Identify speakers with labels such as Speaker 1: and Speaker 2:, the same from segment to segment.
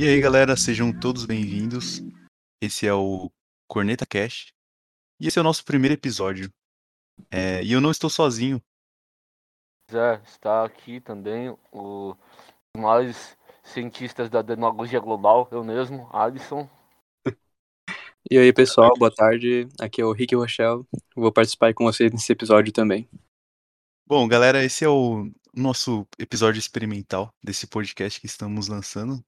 Speaker 1: E aí, galera, sejam todos bem-vindos. Esse é o Corneta Cash. E esse é o nosso primeiro episódio. É, e eu não estou sozinho.
Speaker 2: Zé, está aqui também o os maiores cientistas da demagogia global, eu mesmo, Alisson.
Speaker 3: E aí, pessoal, boa tarde. Aqui é o Rick Rochelle. Vou participar com vocês nesse episódio também.
Speaker 1: Bom, galera, esse é o nosso episódio experimental desse podcast que estamos lançando.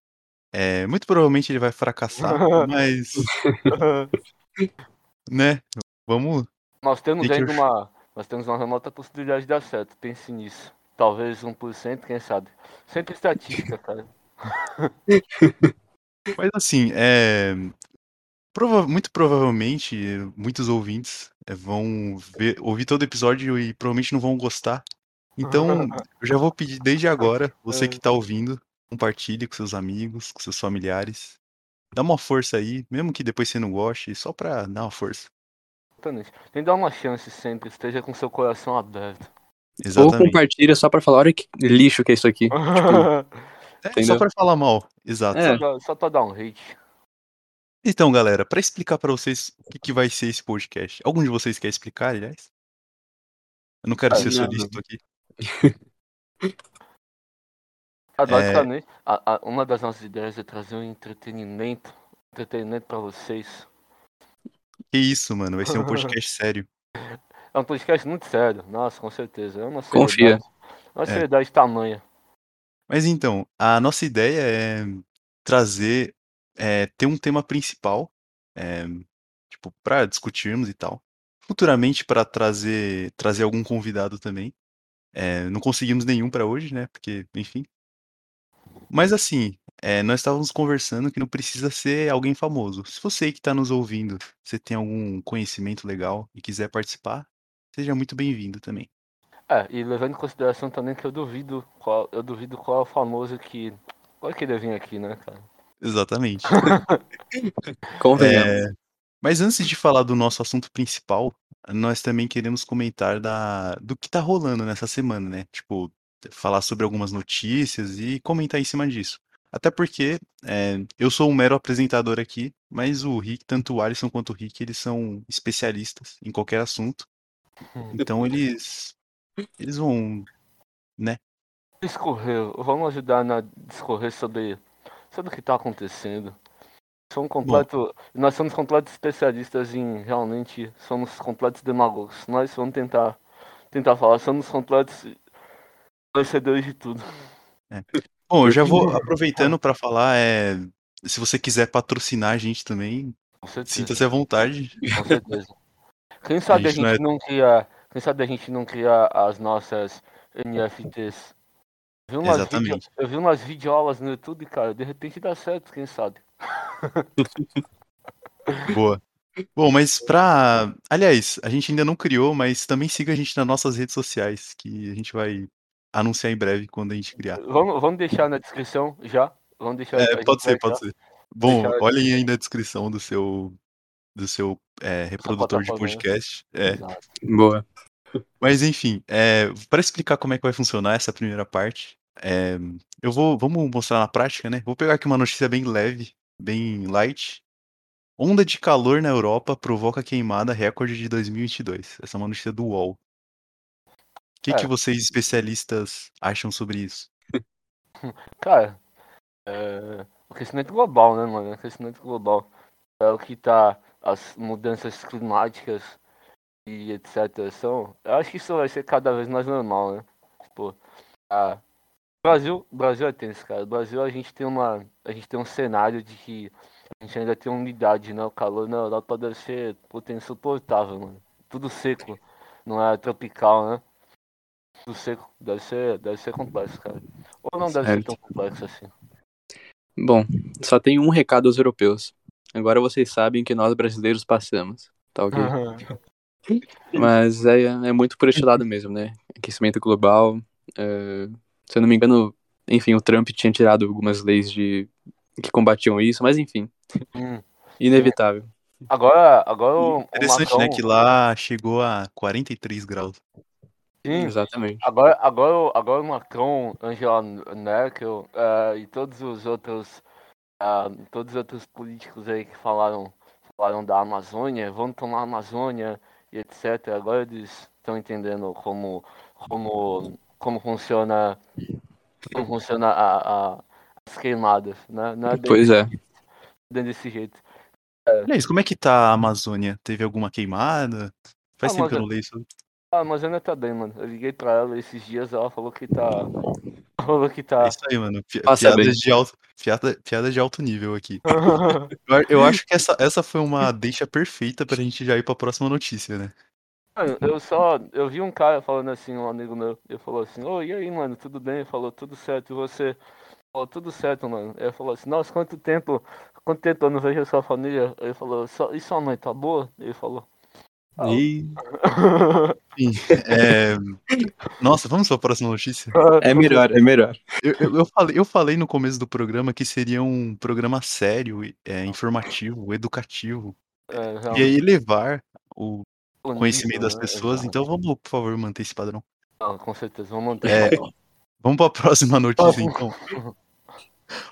Speaker 1: É, muito provavelmente ele vai fracassar, mas, né? Vamos.
Speaker 2: Nós temos ainda
Speaker 1: Rochelle.
Speaker 2: uma. Nós temos uma remota possibilidade de dar certo, pense nisso. Talvez 1%, quem sabe. Sempre estatística, cara.
Speaker 1: Mas assim, é. prova- muito provavelmente, muitos ouvintes é, vão ver- ouvir todo o episódio e provavelmente não vão gostar. Então, eu já vou pedir desde agora, você que tá ouvindo, compartilhe com seus amigos, com seus familiares. Dá uma força aí, mesmo que depois você não goste, só pra dar uma força.
Speaker 2: Exatamente. Tem que dar uma chance sempre, esteja com seu coração aberto.
Speaker 3: Ou
Speaker 1: Exatamente.
Speaker 3: compartilha só pra falar, olha que lixo que é isso aqui.
Speaker 1: É, só pra falar mal, exato.
Speaker 3: É.
Speaker 2: Só, pra, só pra dar um hate.
Speaker 1: Então, galera, pra explicar pra vocês o que, que vai ser esse podcast, algum de vocês quer explicar, aliás? Eu não quero
Speaker 3: Ah,
Speaker 1: ser solícito aqui.
Speaker 2: Ah,
Speaker 1: É.
Speaker 2: basicamente, a- a- uma das nossas ideias é trazer um entretenimento, entretenimento pra vocês.
Speaker 1: Que isso, mano, vai ser um podcast sério.
Speaker 2: É um podcast muito sério, nossa, com certeza. É uma
Speaker 3: Confia.
Speaker 2: seriedade. Uma
Speaker 1: É.
Speaker 2: seriedade tamanha.
Speaker 1: Mas então, a nossa ideia é trazer, é, ter um tema principal, é, tipo, para discutirmos e tal. Futuramente para trazer, trazer algum convidado também. É, não conseguimos nenhum para hoje, né? Porque, enfim. Mas assim, é, nós estávamos conversando que não precisa ser alguém famoso. Se você que está nos ouvindo, você tem algum conhecimento legal e quiser participar, seja muito bem-vindo também.
Speaker 2: É, e levando em consideração também que eu duvido qual, eu duvido qual é o famoso que vai querer vir aqui, né, cara?
Speaker 1: Exatamente.
Speaker 3: Convenhamos.
Speaker 1: É, mas antes de falar do nosso assunto principal, nós também queremos comentar da, do que tá rolando nessa semana, né? Tipo, falar sobre algumas notícias e comentar em cima disso. Até porque é, eu sou um mero apresentador aqui, mas o Rick, tanto o Alisson quanto o Rick, eles são especialistas em qualquer assunto. Então eles, eles vão, né?
Speaker 2: Discorrer, vamos ajudar na discorrer sobre, sobre o que tá acontecendo. Um completo, nós somos completos especialistas em realmente somos completos demagogos. Nós vamos tentar tentar falar, somos completos conhecedores de tudo.
Speaker 1: Bom, eu já vou aproveitando para falar, é, se você quiser patrocinar a gente também, sinta-se à vontade.
Speaker 2: Com certeza. Quem sabe a
Speaker 1: gente não
Speaker 2: gente
Speaker 1: é-
Speaker 2: não cria. Quem sabe a gente não cria as nossas NFTs. Eu vi umas,
Speaker 1: Exatamente.
Speaker 2: vídeo, eu vi umas videoaulas no YouTube, cara. De repente dá certo, quem sabe?
Speaker 1: Boa. Bom, mas pra. Aliás, a gente ainda não criou, mas também siga a gente nas nossas redes sociais, que a gente vai anunciar em breve quando a gente criar.
Speaker 2: Vamos, vamos deixar na descrição já. Vamos deixar.
Speaker 1: É, pode ser, pode
Speaker 2: já.
Speaker 1: ser. Bom,
Speaker 2: Deixar-
Speaker 1: olhem aí na descrição do seu do seu é, reprodutor de
Speaker 2: né?
Speaker 1: podcast. É.
Speaker 2: Exato.
Speaker 3: Boa.
Speaker 1: Mas enfim, é, para explicar como é que vai funcionar essa primeira parte, é, eu vou, vamos mostrar na prática, né? Vou pegar aqui uma notícia bem leve, bem light. Onda de calor na Europa provoca queimada recorde de 2022. Essa é uma notícia do UOL. O que,
Speaker 2: É.
Speaker 1: que vocês especialistas acham sobre isso?
Speaker 2: Cara, é... o aquecimento global, né, mano? O aquecimento global é o que tá. As mudanças climáticas e etc. São. Eu acho que isso vai ser cada vez mais normal, né? Tipo, a... Brasil, Brasil é tenso, cara. Brasil a gente tem uma. A gente tem um cenário de que a gente ainda tem umidade, né? O calor na Europa deve ser puta, insuportável, mano. Tudo seco. Não é tropical, né? Tudo seco. Deve ser, deve ser complexo, cara. Ou não deve ser tão complexo assim.
Speaker 3: Bom, só tem um recado aos europeus. Agora vocês sabem que nós brasileiros passamos, tá ok? Mas é, é muito por este lado mesmo, né? Aquecimento global. é, se eu não me engano, enfim, o Trump tinha tirado algumas leis de que combatiam isso, mas enfim,
Speaker 2: Hum.
Speaker 3: inevitável.
Speaker 2: Agora, agora o, o
Speaker 1: Interessante,
Speaker 2: Macron,
Speaker 1: né? Que lá chegou a 43 graus.
Speaker 2: Sim,
Speaker 3: Exatamente.
Speaker 2: agora, agora, o- agora o Macron, Angela Merkel eh, e todos os outros ah, todos os outros políticos aí que falaram, falaram da Amazônia, vão tomar a Amazônia e etc. Agora eles estão entendendo como, como, como funciona, como funciona a, a as queimadas, né? Não é
Speaker 3: Pois é.
Speaker 2: bem desse jeito.
Speaker 1: Aliás, como é que tá a Amazônia? Teve alguma queimada? Faz tempo que eu não leio isso.
Speaker 2: A Amazônia tá bem, mano. Eu liguei pra ela esses dias, ela falou que tá. Falou que tá.
Speaker 1: É isso aí, mano. Pi-
Speaker 3: Passa bem.
Speaker 1: piadas, de alto, piada, piada de alto nível aqui. Eu, acho que essa, essa foi uma deixa perfeita pra gente já ir pra próxima notícia, né?
Speaker 2: Mano, eu só. Eu vi um cara falando assim, um amigo meu. Ele falou assim: Ô, e aí, mano, tudo bem? Ele falou: Tudo certo. E você? Falou: Tudo certo, mano. Ele falou assim: Nossa, quanto tempo. Quanto tempo eu não vejo a sua família? Ele falou: "Só- E sua mãe tá boa? Ele falou: Ah.
Speaker 3: E
Speaker 1: é, Nossa, vamos pra próxima notícia?
Speaker 3: é melhor, é melhor.
Speaker 1: Eu, eu, eu falei, eu falei no começo do programa que seria um programa sério, é, informativo, educativo.
Speaker 2: É,
Speaker 1: E
Speaker 2: realmente,
Speaker 1: aí levar o conhecimento das
Speaker 2: né?
Speaker 1: pessoas. Então vamos, por favor, manter esse padrão.
Speaker 2: Não, com certeza, vamos manter.
Speaker 1: É, Vamos para a próxima notícia,
Speaker 2: Próximo.
Speaker 1: então.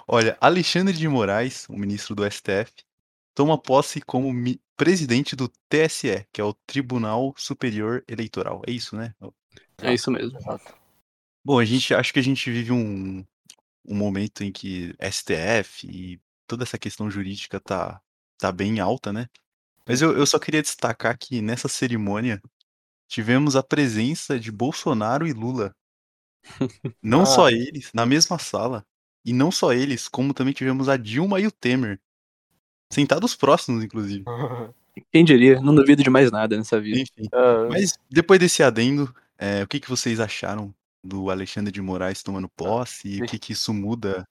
Speaker 1: Olha, Alexandre de Moraes, o ministro do STF, toma posse como mi- presidente do TSE, que é o Tribunal Superior Eleitoral. É isso, né?
Speaker 3: É isso mesmo.
Speaker 2: Exato.
Speaker 1: Bom, a gente acho que a gente vive um, um momento em que STF e toda essa questão jurídica tá, tá bem alta, né? Mas eu, eu só queria destacar que nessa cerimônia tivemos a presença de Bolsonaro e Lula. Não
Speaker 2: Ah.
Speaker 1: só eles, na mesma sala. E não só eles, como também tivemos a Dilma e o Temer. Sentados próximos, inclusive.
Speaker 3: Quem diria? Não duvido de mais nada nessa vida.
Speaker 1: Enfim.
Speaker 2: É,
Speaker 1: Mas depois desse adendo, é, o que, que vocês acharam do Alexandre de Moraes tomando posse? E o que, que isso muda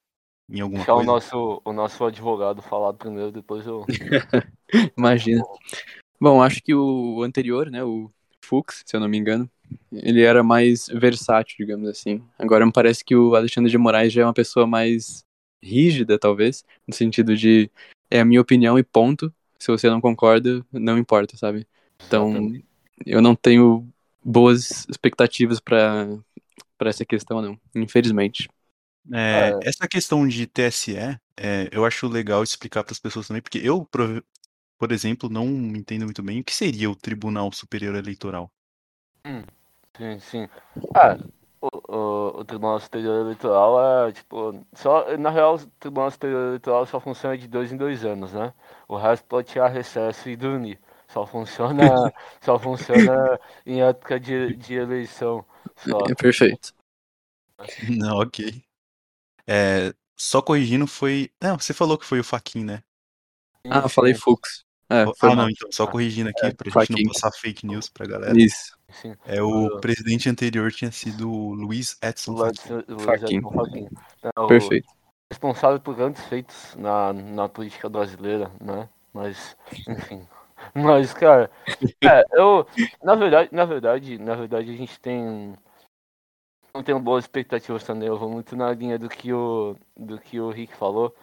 Speaker 1: em alguma
Speaker 2: deixar o
Speaker 1: coisa?
Speaker 2: nosso, o nosso advogado falar primeiro, depois eu.
Speaker 3: Imagina. Bom, acho que o anterior, né, o Fux, se eu não me engano, ele era mais versátil, digamos assim. Agora me parece que o Alexandre de Moraes já é uma pessoa mais rígida, talvez, no sentido de é a minha opinião e ponto. Se você não concorda, não importa, sabe? Então, eu não tenho boas expectativas pra para essa questão, não, infelizmente.
Speaker 1: É,
Speaker 2: É.
Speaker 1: essa questão de TSE, é, eu acho legal explicar para as pessoas também, porque eu, por, por exemplo, não entendo muito bem o que seria o Tribunal Superior Eleitoral.
Speaker 2: Sim, sim. Ah, o, o, Tribunal Superior Eleitoral é, tipo, só, na real, o Tribunal Superior Eleitoral só funciona de dois em dois anos, né? O resto pode tirar recesso e dormir. Só funciona, só funciona em época de, de eleição. Só.
Speaker 3: É perfeito.
Speaker 1: Não, ok. É, só corrigindo, foi. Não, você falou que foi o Faquin, né?
Speaker 3: Ah, eu falei Fux. É,
Speaker 1: ah, não, então, só corrigindo aqui,
Speaker 3: É,
Speaker 1: pra gente não passar fake news pra galera.
Speaker 3: Isso.
Speaker 2: sim.
Speaker 1: É, o presidente anterior tinha sido o Luiz Edson Fachin.
Speaker 2: É,
Speaker 3: Perfeito.
Speaker 2: responsável por grandes feitos na, na política brasileira, né? Mas, enfim. Mas, cara, é, eu, na verdade, na verdade, na verdade, a gente tem, não tenho boas expectativas também. Eu vou muito na linha do que o, do que o Rick falou.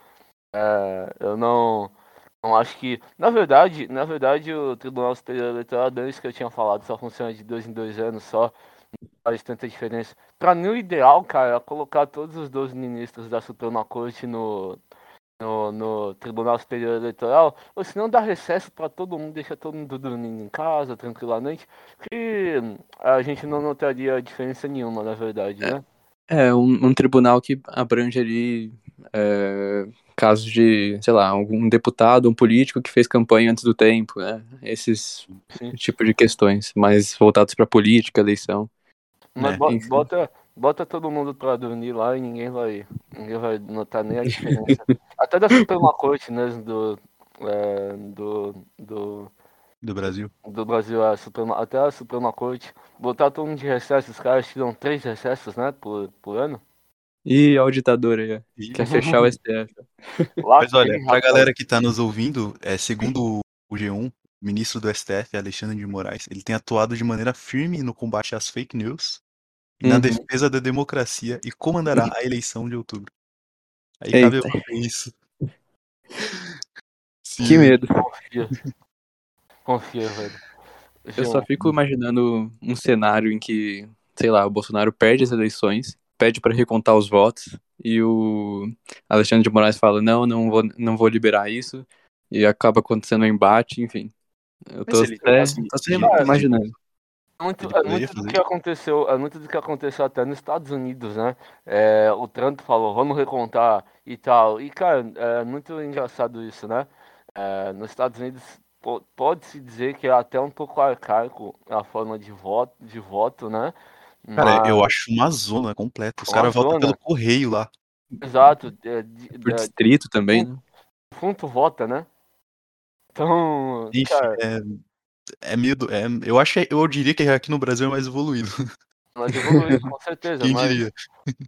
Speaker 2: É, eu não, não acho que, na verdade, na verdade, o Tribunal Superior Eleitoral, desde que eu tinha falado, só funciona de dois em dois anos só. Não faz tanta diferença. Pra mim, o ideal, cara, é colocar todos os 12 ministros da Suprema Corte no, no, no Tribunal Superior Eleitoral, ou se não dá recesso pra todo mundo, deixa todo mundo dormindo em casa, tranquilamente, que a gente não notaria diferença nenhuma, na verdade, né?
Speaker 3: É, um, um tribunal que abrange ali é, casos de, sei lá, algum deputado, um político que fez campanha antes do tempo, né? Esses
Speaker 2: Sim.
Speaker 3: tipo de questões, mais voltados pra política, eleição.
Speaker 2: Mas
Speaker 1: É,
Speaker 2: bo-
Speaker 3: enfim.
Speaker 2: bota, bota todo mundo pra dormir lá e ninguém vai, ninguém vai notar nem a diferença. Até da Suprema Corte, né, do, é, do, do,
Speaker 1: do Brasil.
Speaker 2: do Brasil, a Suprema, até a Suprema Corte, botar todo mundo de recesso, os caras tiram três recessos, né, por, por ano.
Speaker 3: E ó, o ditador aí, quer fechar o STF.
Speaker 1: Mas olha, pra galera que tá nos ouvindo, é, segundo o G1, o ministro do STF, Alexandre de Moraes, ele tem atuado de maneira firme no combate às fake news e na
Speaker 3: Uhum.
Speaker 1: defesa da democracia e comandará a eleição de outubro. Aí cabe
Speaker 3: Eita.
Speaker 1: você isso. Se-
Speaker 3: Que medo.
Speaker 2: Confia. Velho.
Speaker 3: Eu só fico imaginando um cenário em que, sei lá, o Bolsonaro perde as eleições, pede pra recontar os votos, e o Alexandre de Moraes fala, não, não vou, não vou liberar isso, e acaba acontecendo um embate, enfim. Eu tô
Speaker 1: Mas
Speaker 3: até,
Speaker 1: assim,
Speaker 3: imaginando.
Speaker 2: É muito, é muito do
Speaker 1: fazer
Speaker 2: que aconteceu, é muito do que aconteceu até nos Estados Unidos, né? É, o Trump falou, vamos recontar e tal. E, cara, é muito engraçado isso, né? É, nos Estados Unidos pode-se dizer que é até um pouco arcaico a forma de voto, de voto, né?
Speaker 1: Cara,
Speaker 2: Mas-
Speaker 1: eu acho uma zona completa. Os caras votam pelo correio lá.
Speaker 2: Exato, é, de-
Speaker 3: Por
Speaker 2: é,
Speaker 3: distrito também, né?
Speaker 2: defunto vota, né? Então,
Speaker 1: Enfim,
Speaker 2: cara,
Speaker 1: é, é meio. do- é- eu acho eu diria que aqui no Brasil é mais evoluído.
Speaker 2: nós evoluímos com certeza,
Speaker 1: Quem
Speaker 2: mas
Speaker 1: diria?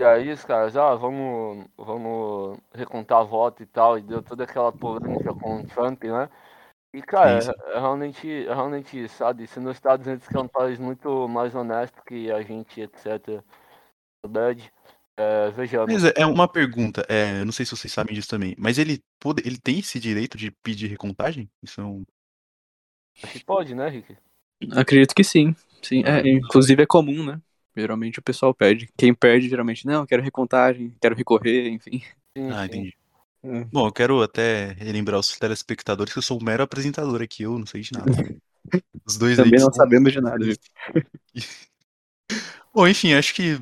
Speaker 2: E aí os caras, ah, vamos, vamos recontar voto e tal, e deu toda aquela polêmica com o Trump, né? E, cara, é, é realmente, é realmente, isso, sabe, se nos Estados Unidos, que é um país muito mais honesto que a gente, etc., verdade, é, vejamos,
Speaker 1: Mas é uma pergunta, é, eu não sei se vocês sabem disso também, mas ele, pode, ele tem esse direito de pedir recontagem? Isso é um.
Speaker 2: acho que pode, né, Rick?
Speaker 3: Acredito que sim. sim. É, inclusive é comum, né? Geralmente o pessoal pede. Quem perde, geralmente, não, quero recontagem, quero recorrer, enfim.
Speaker 2: Sim,
Speaker 1: Ah,
Speaker 2: sim.
Speaker 1: entendi.
Speaker 3: É.
Speaker 1: Bom, eu quero até relembrar os telespectadores que eu sou um mero apresentador aqui, eu não sei de nada. Os dois
Speaker 3: Também não
Speaker 1: são-
Speaker 3: sabemos de nada?
Speaker 1: Bom, enfim, acho que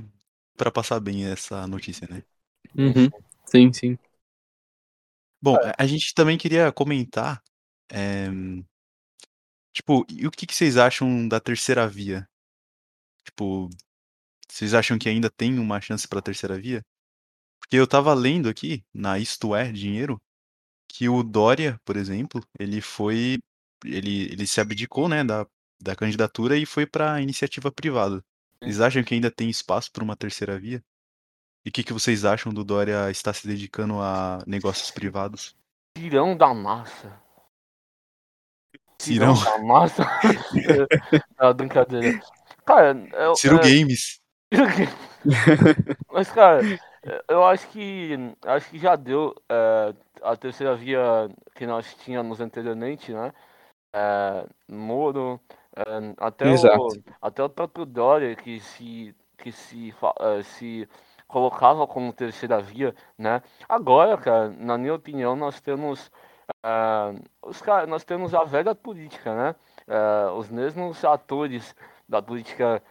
Speaker 1: pra passar bem essa notícia, né?
Speaker 3: Uhum. Sim, sim.
Speaker 1: Bom, a- a gente também queria comentar, é, tipo, e o que, que vocês acham da terceira via? Tipo, vocês acham que ainda tem uma chance pra terceira via? Porque eu tava lendo aqui, na Isto É Dinheiro, que o Dória, por exemplo, ele foi, ele, ele se abdicou, né, da, da candidatura e foi pra iniciativa privada. Vocês acham que ainda tem espaço para uma terceira via? E o que, que vocês acham do Dória estar se dedicando a negócios privados?
Speaker 2: Tirão da massa.
Speaker 1: Cirão,
Speaker 2: da massa. é, brincadeira. Cara, eu,
Speaker 1: Ciro
Speaker 2: é,
Speaker 1: Games.
Speaker 2: Mas, cara, eu acho que acho que já deu é, a terceira via que nós tínhamos anteriormente, né? É, Moro, é, até, o,
Speaker 3: Exato.
Speaker 2: até o próprio Dória que se, que se, é, se colocava como terceira via, né? Agora, cara, na minha opinião, nós temos é, os nós temos a velha política, né? É, os mesmos atores da política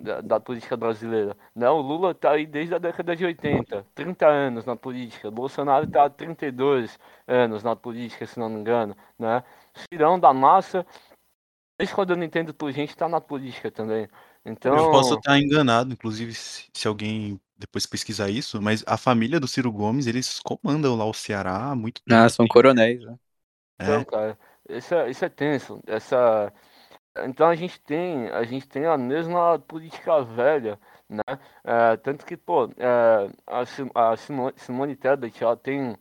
Speaker 2: da, da política brasileira. Né? O Lula está aí desde a década de 80, 30 anos na política. Bolsonaro está há 32 anos na política, se não me engano. Né? Cirão da massa, desde quando eu não entendo por gente, está na política também. Então,
Speaker 1: Eu posso estar enganado, inclusive, se, se alguém depois pesquisar isso, mas a família do Ciro Gomes, eles comandam lá o Ceará há muito tempo.
Speaker 3: Ah, são coronéis, né?
Speaker 2: então,
Speaker 1: É,
Speaker 2: cara, isso é, isso é tenso. Essa... Então a gente tem, a gente tem a mesma política velha, né? É, tanto que, pô, é, a, Sim- a Simo- Simone Tebet, ela tem,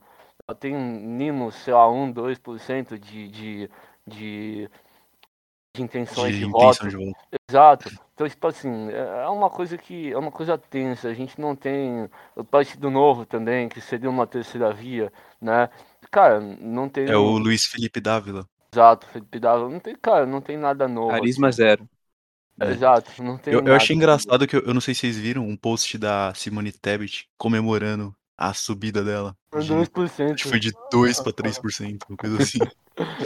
Speaker 2: ela tem mínimo, sei lá, 1, 2% de, de, de, de intenções de,
Speaker 1: de
Speaker 2: voto.
Speaker 1: de voto.
Speaker 2: Exato. Então, tipo assim, é é uma coisa que é uma coisa tensa. A gente não tem o Partido Novo também, que seria uma terceira via, né? Cara, não tem
Speaker 1: É o Luiz Felipe Dávila.
Speaker 2: Exato, Felipe Dávila. Não tem, cara, não tem nada novo.
Speaker 3: Carisma
Speaker 2: assim.
Speaker 3: zero.
Speaker 1: É.
Speaker 2: Exato, não tem
Speaker 1: Eu, eu
Speaker 2: nada
Speaker 1: achei
Speaker 2: novo.
Speaker 1: engraçado que eu, eu não sei se vocês viram um post da Simone Tebet comemorando a subida dela. De,
Speaker 2: 2%.
Speaker 1: acho que foi de 2 para 3%, uma coisa assim.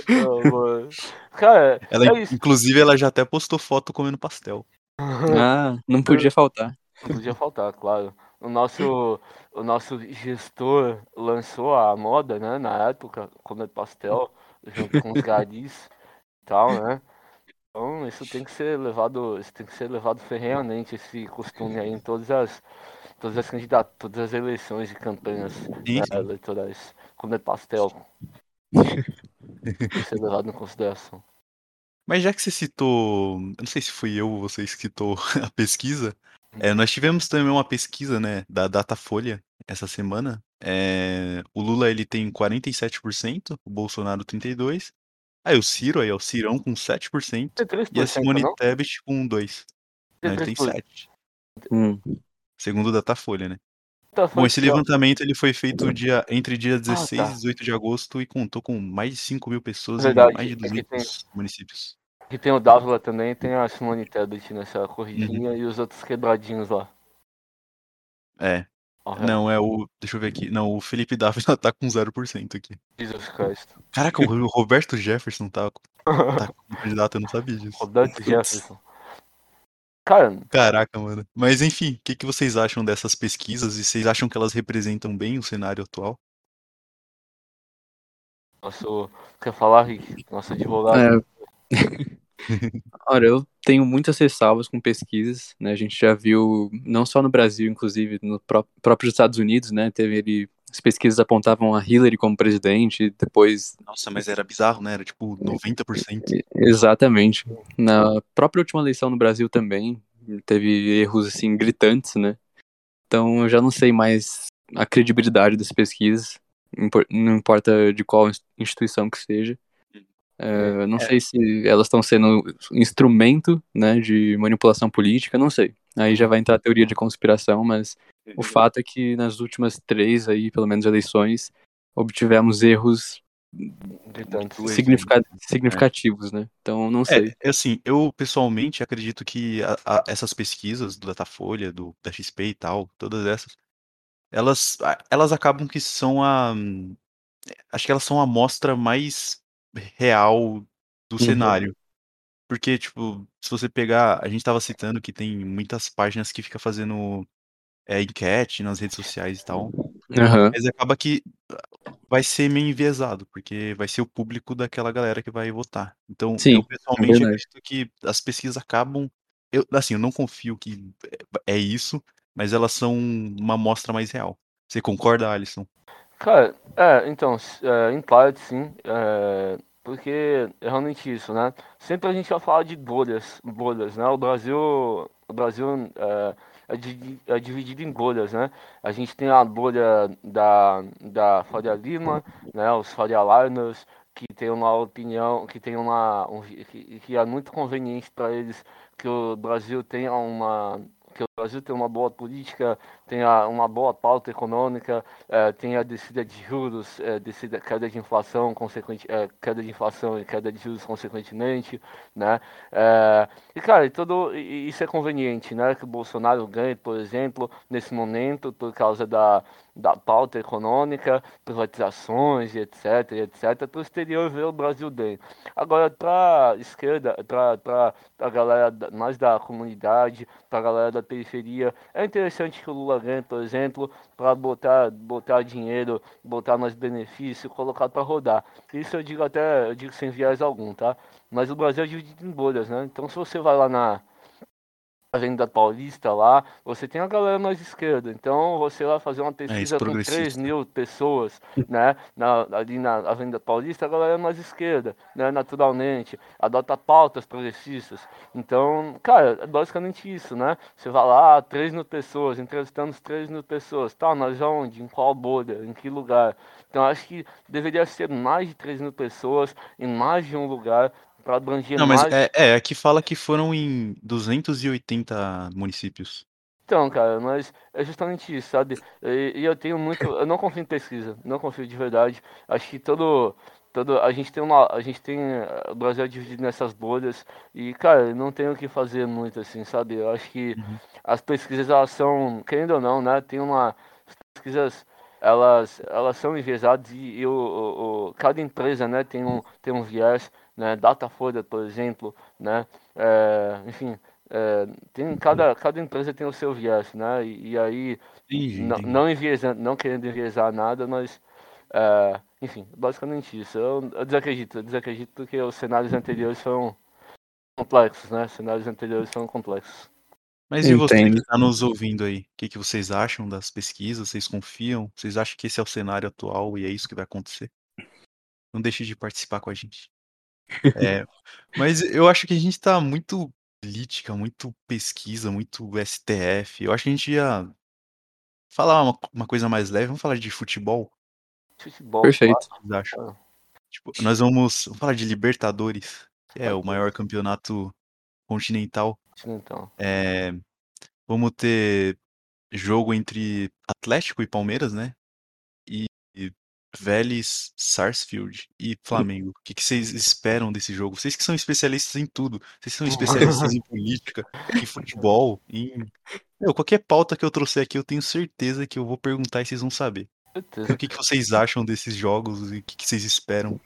Speaker 2: Mano. Cara,
Speaker 1: Ela,
Speaker 2: é isso.
Speaker 1: inclusive, ela já até postou foto comendo pastel.
Speaker 3: Ah, não podia faltar.
Speaker 2: Não podia faltar, claro. O nosso, o nosso gestor lançou a moda, né, na época, comer pastel, junto com os garis e tal, né? Então isso tem que ser levado, isso tem que ser levado ferreamente, esse costume aí em todas as, todas as candidaturas, todas as eleições e campanhas né, eleitorais. Comer pastel. tem que ser levado em consideração.
Speaker 1: Mas já que você citou, eu não sei se fui eu ou vocês que citou a pesquisa, é, nós tivemos também uma pesquisa, né, da Datafolha essa semana. É, o Lula ele tem 47%, o Bolsonaro 32%. Aí o Ciro, aí é o Cirão com 7%
Speaker 2: Tem
Speaker 1: e a
Speaker 2: 3%,
Speaker 1: Simone
Speaker 2: não?
Speaker 1: Tebet com 2%. Não, ele tem
Speaker 2: 3%.
Speaker 1: 7%,
Speaker 3: Hum.
Speaker 1: segundo o Datafolha, né?
Speaker 2: Tá,
Speaker 1: Bom, esse levantamento ele foi feito dia, entre dia 16
Speaker 2: tá.
Speaker 1: e 18 de agosto e contou com mais de 5 mil pessoas
Speaker 2: Verdade,
Speaker 1: em mais de
Speaker 2: é que tem-
Speaker 1: 200 municípios.
Speaker 2: Que tem o Dávila também, tem a Simone Tebet nessa corridinha e os outros quebradinhos lá.
Speaker 1: É. Não, é o. Deixa eu ver aqui. Não, o Felipe Dávila tá com 0% aqui.
Speaker 2: Jesus Christ.
Speaker 1: Caraca, o Roberto Jefferson tá, tá como candidato, eu não sabia disso.
Speaker 2: Roberto Jefferson. Cara.
Speaker 1: Caraca, mano. Mas enfim, o que, que vocês acham dessas pesquisas e vocês acham que elas representam bem o cenário atual?
Speaker 2: Nosso. Quer falar, Rick? Nosso advogado.
Speaker 3: É... Ora, eu tenho muitas ressalvas com pesquisas, né? A gente já viu, não só no Brasil, inclusive no pró próprio Estados Unidos, né? Teve ele, as pesquisas apontavam a Hillary como presidente, depois...
Speaker 1: Nossa, mas era bizarro, né? Era tipo 90%.
Speaker 3: Exatamente. Na própria última eleição no Brasil também, teve erros, assim, gritantes, né? Então eu já não sei mais a credibilidade das pesquisas, não importa de qual instituição que seja. É, não é. sei se elas estão sendo instrumento né, de manipulação política, não sei. Aí já vai entrar a teoria de conspiração, mas o fato é que nas últimas três aí, pelo menos eleições, obtivemos erros significa significativos, né? Então não sei.
Speaker 1: É, assim, eu pessoalmente acredito que a, a, essas pesquisas do Datafolha, do da XP e tal, todas essas, elas, elas acabam que são a acho que elas são a amostra mais real do uhum. cenário. Porque, tipo, se você pegar. A gente tava citando que tem muitas páginas que fica fazendo é, enquete nas redes sociais e tal.
Speaker 3: Uhum.
Speaker 1: Mas acaba que vai ser meio enviesado, porque vai ser o público daquela galera que vai votar. Então,
Speaker 3: Sim,
Speaker 1: eu pessoalmente é acredito que as pesquisas acabam. Eu, assim, eu não confio que é, é isso, mas elas são uma amostra mais real. Você concorda, Alisson?
Speaker 2: Cara, é, então, é, em parte sim, é, porque é realmente isso, né? Sempre a gente vai falar de bolhas, bolhas, né? O Brasil, o Brasil é, é, é dividido em bolhas, né? A gente tem a bolha da, da Faria Lima, né? Os Faria Liners, que tem uma opinião, que tem uma, um, que, que é muito conveniente para eles que o Brasil tenha uma que o Brasil tem uma boa política, tem uma boa pauta econômica, é, tem a descida de juros, é, descida, queda de inflação, consequente, é, queda de inflação e queda de juros consequentemente, né? E cara, tudo isso é conveniente, né? Que o Bolsonaro ganhe, por exemplo, nesse momento por causa da da pauta econômica, privatizações etc, etc, para o exterior ver o Brasil bem. Agora, para a esquerda, para a galera mais da comunidade, para a galera da periferia, é interessante que o Lula ganhe, por exemplo, para botar, botar dinheiro, botar mais benefício, colocar para rodar. Isso eu digo até, eu digo sem viés algum, tá? Mas o Brasil é dividido em bolhas, né? Então, se você vai lá na Avenida Paulista lá, você tem a galera mais esquerda. Então você vai fazer uma é pesquisa é, com 3 mil pessoas, né? Na, ali na Avenida Paulista, a galera mais esquerda, né? Naturalmente. Adota pautas progressistas. Então, cara, é basicamente isso, né? Você vai lá, 3 mil pessoas, entrevistando 3 mil pessoas. Tá, mas onde? Em qual bolha? Em que lugar? Então acho que deveria ser mais de 3 mil pessoas em mais de um lugar para abranger
Speaker 1: Não, mas
Speaker 2: mais.
Speaker 1: é, é, aqui fala que foram em 280 municípios.
Speaker 2: Então, cara, mas é justamente isso, sabe? E, e eu tenho muito. Eu não confio em pesquisa, não confio de verdade. Acho que todo. Todo, a gente tem uma. A gente tem. O Brasil é dividido nessas bolhas. E, cara, não tem o que fazer muito, assim, sabe? Eu acho que
Speaker 1: Uhum.
Speaker 2: as pesquisas, elas são, querendo ou não, né? Tem uma. As pesquisas, elas, elas são enviesadas e, e o, o, o- cada empresa, né, tem um, tem um viés né, Datafolha, por exemplo, né, é, enfim, é, tem cada, cada empresa tem o seu viés, né, e, e aí
Speaker 1: Entendi,
Speaker 2: não, não, enviesando, não querendo enviesar nada, mas é, enfim, basicamente isso. Eu, eu desacredito, eu desacredito porque os cenários anteriores são complexos, né? Cenários anteriores são complexos.
Speaker 1: Mas e você que
Speaker 3: Entendo.
Speaker 1: está nos ouvindo aí? O que, que vocês acham das pesquisas? Vocês confiam? Vocês acham que esse é o cenário atual e é isso que vai acontecer? Não deixe de participar com a gente. É, mas eu acho que a gente tá muito política, muito pesquisa, muito STF. Eu acho que a gente ia falar uma, uma coisa mais leve. Vamos falar de futebol?
Speaker 2: Futebol,
Speaker 3: Perfeito.
Speaker 2: claro,
Speaker 1: O que vocês acham?
Speaker 2: cara.
Speaker 1: Tipo, nós vamos, vamos falar de Libertadores, que é o maior campeonato continental.
Speaker 2: Então,
Speaker 1: É, vamos ter jogo entre Atlético e Palmeiras, né? Vélez, Sarsfield e Flamengo. O que, que vocês esperam desse jogo? Vocês que são especialistas em tudo. Vocês são especialistas em política, em futebol, em. Meu, qualquer pauta que eu trouxer aqui, eu tenho certeza que eu vou perguntar e vocês vão saber.
Speaker 2: Certeza.
Speaker 1: O que, que vocês acham desses jogos e o que, que vocês esperam?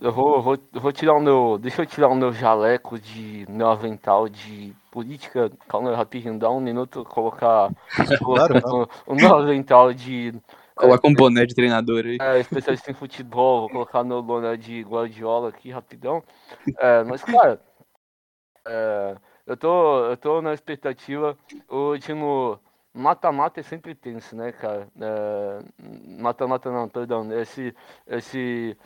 Speaker 2: Eu vou, eu vou, eu vou tirar o meu. Deixa eu tirar o meu jaleco de meu avental de política. Calma aí, rapidinho, dá um minuto colocar, colocar
Speaker 1: claro.
Speaker 2: o, o meu avental de.
Speaker 3: Coloca um boné de treinador aí.
Speaker 2: É, especialista em futebol, vou colocar meu boné de Guardiola aqui rapidão. É, mas, cara, é, eu, tô, eu tô na expectativa. O último. Mata-mata é sempre tenso, né, cara? É, Mata-mata não, perdão. Esse. esse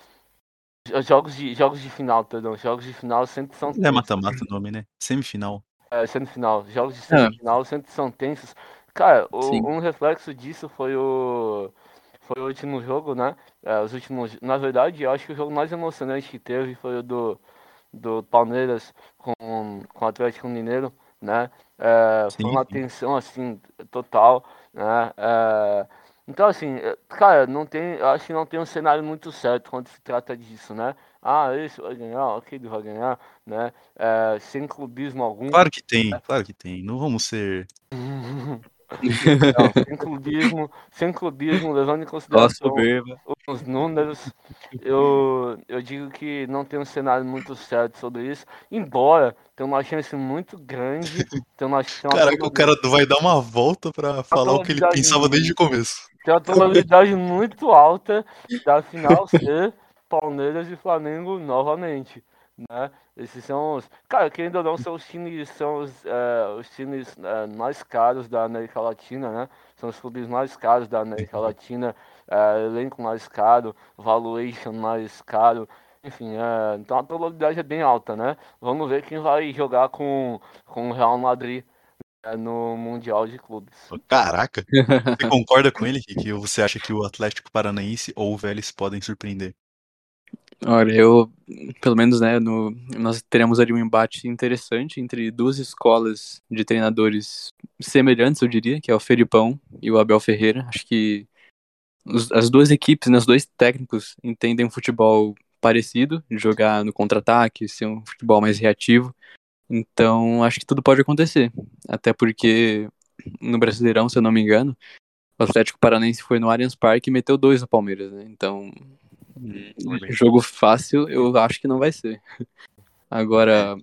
Speaker 2: Jogos de, jogos de final, perdão. Jogos de final sempre são.
Speaker 1: Não é mata-mata o nome, né? Semifinal.
Speaker 2: É, semifinal. Jogos de semifinal sempre são tensos. Cara, o, um reflexo disso foi o. Foi o último jogo, né? É, os últimos. Na verdade, eu acho que o jogo mais emocionante que teve foi o do, do Palmeiras com, com o Atlético Mineiro, né? É, foi uma tensão assim, total, né? É, então, assim, é, cara, não tem, eu acho que não tem um cenário muito certo quando se trata disso, né? Ah, esse vai ganhar, aquele vai ganhar, né? É, sem clubismo algum.
Speaker 1: Claro que tem, claro que tem. Não vamos ser.
Speaker 2: Não, sem clubismo, sem clubismo, levando em consideração os números, eu, eu digo que não tem um cenário muito certo sobre isso, embora tenha uma chance muito grande, tem uma, tem uma,
Speaker 1: Caraca, o cara vai dar uma volta pra falar o que ele pensava desde o começo.
Speaker 2: tem uma probabilidade muito alta da final ser Palmeiras e Flamengo novamente, né? Esses são os. Cara, querendo ou não, são os times, são os, é, os times é, mais caros da América Latina, né? São os clubes mais caros da América Latina, é, elenco mais caro, valuation mais caro. Enfim, então a probabilidade é bem alta, né? Vamos ver quem vai jogar com, com o Real Madrid é, no Mundial de Clubes.
Speaker 1: Caraca. Você concorda com ele, que você acha que o Atlético Paranaense ou o Vélez podem surpreender?
Speaker 3: Olha, eu, pelo menos, né, no, nós teremos ali um embate interessante entre duas escolas de treinadores semelhantes, eu diria, que é o Felipão e o Abel Ferreira. Acho que os- as duas equipes, né, os dois técnicos entendem um futebol parecido, jogar no contra-ataque, ser um futebol mais reativo. Então, acho que tudo pode acontecer. Até porque no Brasileirão, se eu não me engano, o Atlético Paranaense foi no Allianz Parque e meteu dois no Palmeiras, né? Então. Jogo fácil eu acho que não vai ser. Agora,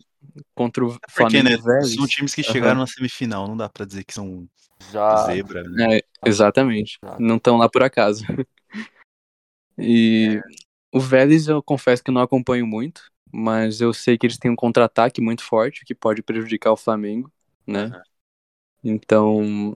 Speaker 3: contra o
Speaker 1: Porque,
Speaker 3: Flamengo
Speaker 1: né?
Speaker 3: Vélez...
Speaker 1: São times que chegaram na semifinal, não dá pra dizer que são
Speaker 2: Já,
Speaker 1: zebra, né?
Speaker 3: É, exatamente.
Speaker 2: Exato.
Speaker 3: Não estão lá por acaso. E o Vélez eu confesso que eu não acompanho muito, mas eu sei que eles têm um contra-ataque muito forte que pode prejudicar o Flamengo, né?
Speaker 1: Aham.
Speaker 3: Então,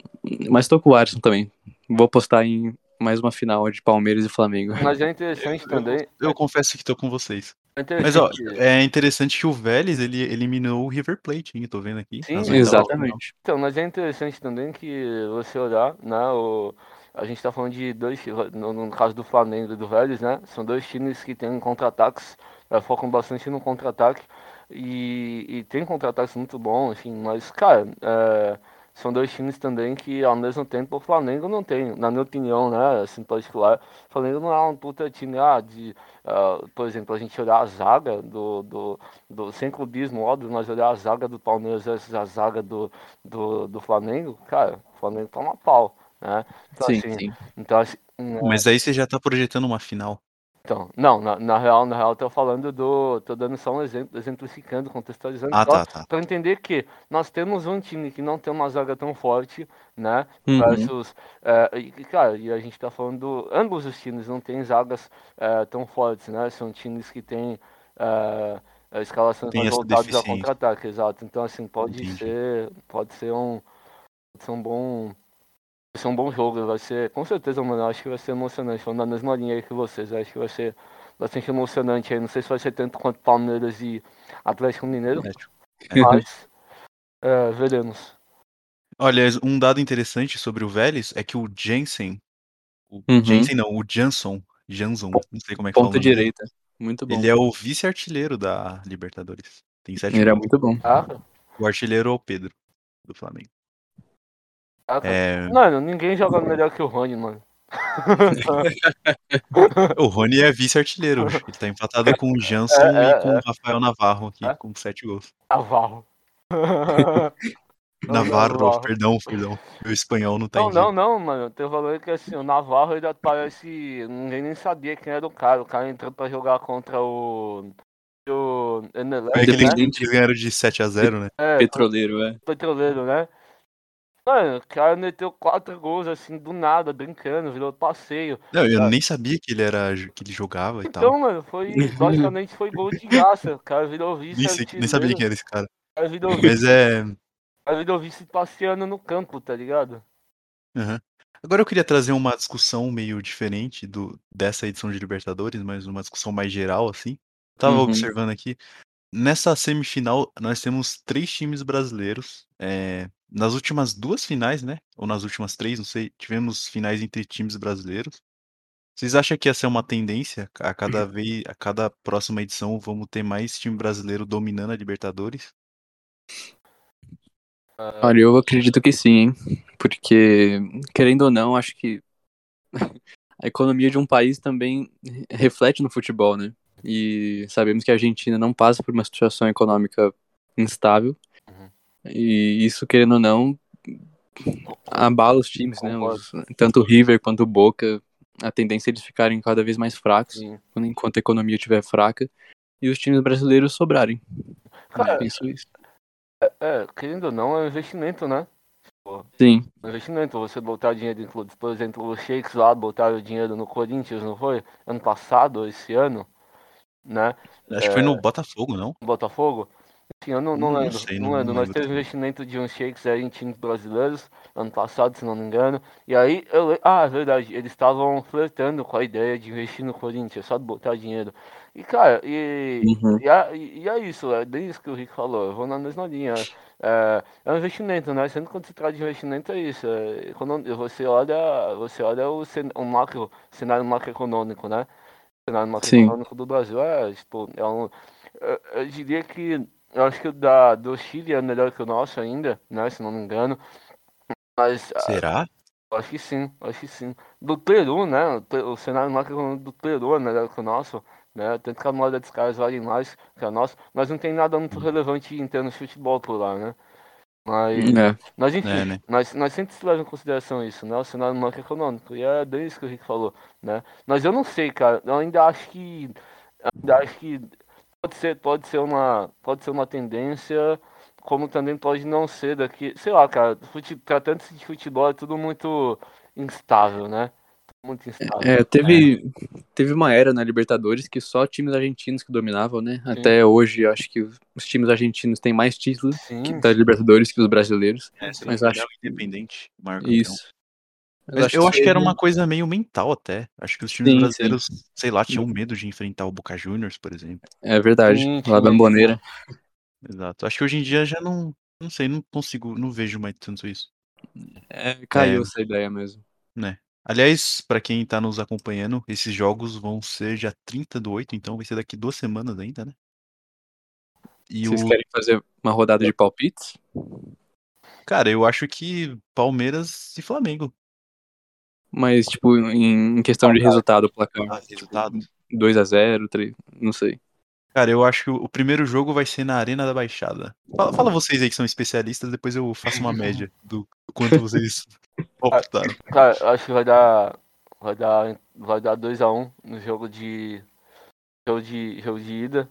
Speaker 3: mas tô com o Alisson também. Vou apostar em mais uma final de Palmeiras e Flamengo.
Speaker 2: mas é interessante também.
Speaker 1: Eu confesso que tô com vocês.
Speaker 2: É
Speaker 1: Mas, ó, é interessante que o Vélez, ele eliminou o River Plate, hein? Tô vendo aqui.
Speaker 2: Sim,
Speaker 1: final.
Speaker 3: Exatamente.
Speaker 2: Então, mas é interessante também que você olhar, né, o, a gente tá falando de dois, no, no caso do Flamengo e do Vélez, né, são dois times que têm contra-ataques, eh, focam bastante no contra-ataque, e, e tem contra-ataques muito bons, enfim, mas, cara, é, são dois times também que, ao mesmo tempo, o Flamengo não tem, na minha opinião, né, assim, particular, o Flamengo não é um puta time, ah, de, ah, por exemplo, a gente olhar a zaga do, do, do sem clubismo, óbvio, mas olhar a zaga do Palmeiras versus a zaga do, do, do Flamengo, cara, o Flamengo toma pau, né? Então,
Speaker 3: Sim,
Speaker 2: assim,
Speaker 3: sim.
Speaker 2: então, assim, né,
Speaker 1: Mas aí você já tá projetando uma final.
Speaker 2: Então, não, na, na real, na real, tô falando do, tô dando só um exemplo, exemplificando, contextualizando,
Speaker 1: Ah, tá, tá.
Speaker 2: para entender que nós temos um time que não tem uma zaga tão forte, né?
Speaker 3: Uhum.
Speaker 2: Versus, é, e, cara, e a gente tá falando, ambos os times não têm zagas é, tão fortes, né? São times que têm é, é, escalações mais voltadas a contra-ataque, exato. Então, assim, pode
Speaker 1: Entendi.
Speaker 2: ser, pode ser um, pode ser um bom, vai ser um bom jogo, vai ser, com certeza, mano, acho que vai ser emocionante, falando na mesma linha aí que vocês, acho que vai ser bastante emocionante aí, não sei se vai ser tanto quanto Palmeiras e Atlético Mineiro, mas é, veremos.
Speaker 1: Olha, um dado interessante sobre o Vélez é que o Jensen, o
Speaker 3: Uhum.
Speaker 1: Jensen não, o Jansson, Jansson, não sei como é que fala o
Speaker 3: Ponta
Speaker 1: nome dele.
Speaker 3: direita. Muito bom.
Speaker 1: Ele é o vice-artilheiro da Libertadores. Tem sete
Speaker 3: Ele é
Speaker 1: gols.
Speaker 3: muito bom.
Speaker 2: Ah,
Speaker 1: O artilheiro é o Pedro, do Flamengo.
Speaker 2: Ah,
Speaker 1: É,
Speaker 2: Mano, ninguém joga melhor que o Rony, mano.
Speaker 1: O Rony é vice-artilheiro. Ele tá empatado com o Janson
Speaker 2: É, é,
Speaker 1: e com o
Speaker 2: é.
Speaker 1: Rafael Navarro aqui,
Speaker 2: É.
Speaker 1: com sete gols.
Speaker 2: Navarro. Não,
Speaker 1: Navarro,
Speaker 2: Navarro.
Speaker 1: perdão, perdão. Meu espanhol não tá
Speaker 2: Não, não, não, mano. Tem valor que assim, o Navarro ainda parece. Ninguém nem sabia quem era o cara. O cara entrou pra jogar contra o. O Emelec,
Speaker 1: Foi aquele
Speaker 2: né?
Speaker 1: que eles ganharam de 7x0, né?
Speaker 2: É,
Speaker 3: Petroleiro, é.
Speaker 2: petroleiro, né? Mano, o cara meteu quatro gols assim, do nada, brincando, virou passeio.
Speaker 1: Não, eu nem sabia que ele era que ele jogava e tal.
Speaker 2: Então, mano, foi. Basicamente foi gol de graça. O cara virou vice.
Speaker 1: Nem, sei- nem sabia quem era esse cara.
Speaker 2: O cara virou
Speaker 1: Mas é.
Speaker 2: o cara virou vice passeando no campo, tá ligado?
Speaker 1: aham. Agora eu queria trazer uma discussão meio diferente do, dessa edição de Libertadores, mas uma discussão mais geral, assim. Tava
Speaker 3: Uhum.
Speaker 1: observando aqui. Nessa semifinal, nós temos três times brasileiros. é, nas últimas duas finais, né? Ou nas últimas três, não sei. Tivemos finais entre times brasileiros. Vocês acham que essa é uma tendência? A cada vez, a cada próxima edição, vamos ter mais time brasileiro dominando a Libertadores?
Speaker 3: Olha, eu acredito que sim, hein? Porque, querendo ou não, acho que a economia de um país também reflete no futebol, né? E sabemos que a Argentina não passa por uma situação econômica instável. E isso, querendo ou não, abala os times, né? Os- tanto o River quanto o Boca, a tendência é eles ficarem cada vez mais fracos
Speaker 2: sim.
Speaker 3: enquanto a economia estiver fraca e os times brasileiros sobrarem.
Speaker 2: Cara,
Speaker 3: Eu penso isso.
Speaker 2: é, querendo ou não, é um investimento, né?
Speaker 3: Sim,
Speaker 2: É um investimento, você botar dinheiro em clubes. Por exemplo, os Sheiks lá botaram dinheiro no Corinthians, não foi? Ano passado, esse ano, né?
Speaker 1: Acho que foi no Botafogo, não?
Speaker 2: Botafogo. Enfim, eu não, não
Speaker 1: não
Speaker 2: lembro.
Speaker 1: sei,
Speaker 2: não,
Speaker 1: não-
Speaker 2: lembro. Nós
Speaker 1: lembro
Speaker 2: teve investimento de uns shakes aí em times brasileiros ano passado, se não me engano. E aí, eu, ah, é verdade, eles estavam flertando com a ideia de investir no Corinthians, só de botar dinheiro. E, cara, e,
Speaker 3: Uhum.
Speaker 2: e, é- e- é isso, é bem isso que o Rick falou, eu vou na mesma linha. É, é um investimento, né? Sempre quando se trata de investimento é isso. É, quando você olha, você olha o, cen- o macro, cenário macroeconômico, né? O cenário macroeconômico do Brasil é, tipo, é um. Eu, eu diria que eu acho que o da, do Chile é melhor que o nosso ainda, né? Se não me engano. Mas ah,
Speaker 1: Será?
Speaker 2: eu acho que sim, acho que sim. Do Peru, né? O, cenário macroeconômico do Peru é melhor que o nosso, né? Tanto que a moeda dos caras vale mais que a nossa, mas não tem nada muito relevante em termos de futebol por lá, né? Mas,
Speaker 3: é.
Speaker 2: mas enfim,
Speaker 1: É, né?
Speaker 2: nós, nós sempre se leva em consideração isso, né? O cenário macroeconômico. E é bem isso que o Rick falou, né? Mas eu não sei, cara. Eu ainda acho que. Ainda acho que pode ser, pode ser uma. Pode ser uma tendência, como também pode não ser daqui. Sei lá, cara, fute, tratando-se de futebol é tudo muito instável, né? Muito instável.
Speaker 3: É, teve, teve uma era na Libertadores que só times argentinos que dominavam, né?
Speaker 2: Sim.
Speaker 3: Até hoje, acho que os times argentinos têm mais títulos
Speaker 2: Sim,
Speaker 3: que da Libertadores que os brasileiros.
Speaker 1: É,
Speaker 3: Mas acho
Speaker 1: independente. Marco,
Speaker 3: Isso.
Speaker 1: Mas eu acho que era uma coisa meio mental até. Acho que os times
Speaker 3: Sim, sim.
Speaker 1: brasileiros, sei lá, tinham medo de enfrentar o Boca Juniors, por exemplo.
Speaker 3: É verdade.
Speaker 2: Sim,
Speaker 3: Lá da Bomboneira.
Speaker 1: Exato. Acho que hoje em dia já não. Não sei, não consigo, não vejo mais tanto isso.
Speaker 3: É, caiu
Speaker 1: É.
Speaker 3: essa ideia mesmo.
Speaker 1: Aliás, pra quem tá nos acompanhando, esses jogos vão ser dia 30 do 8, então vai ser daqui duas semanas ainda, né? E
Speaker 3: Vocês
Speaker 1: o.
Speaker 3: querem fazer uma rodada de palpites?
Speaker 1: Cara, eu acho que Palmeiras e Flamengo.
Speaker 3: Mas, tipo, em, em questão de resultado, o placar.
Speaker 1: Ah, resultado.
Speaker 3: 2x0, 3, não sei.
Speaker 1: Cara, eu acho que o primeiro jogo vai ser na Arena da Baixada. Fala, fala vocês aí que são especialistas, depois eu faço uma média do quanto vocês optaram.
Speaker 2: Cara, eu acho que vai dar. Vai dar. Vai dar 2x1 no jogo de. Jogo de. Jogo de ida.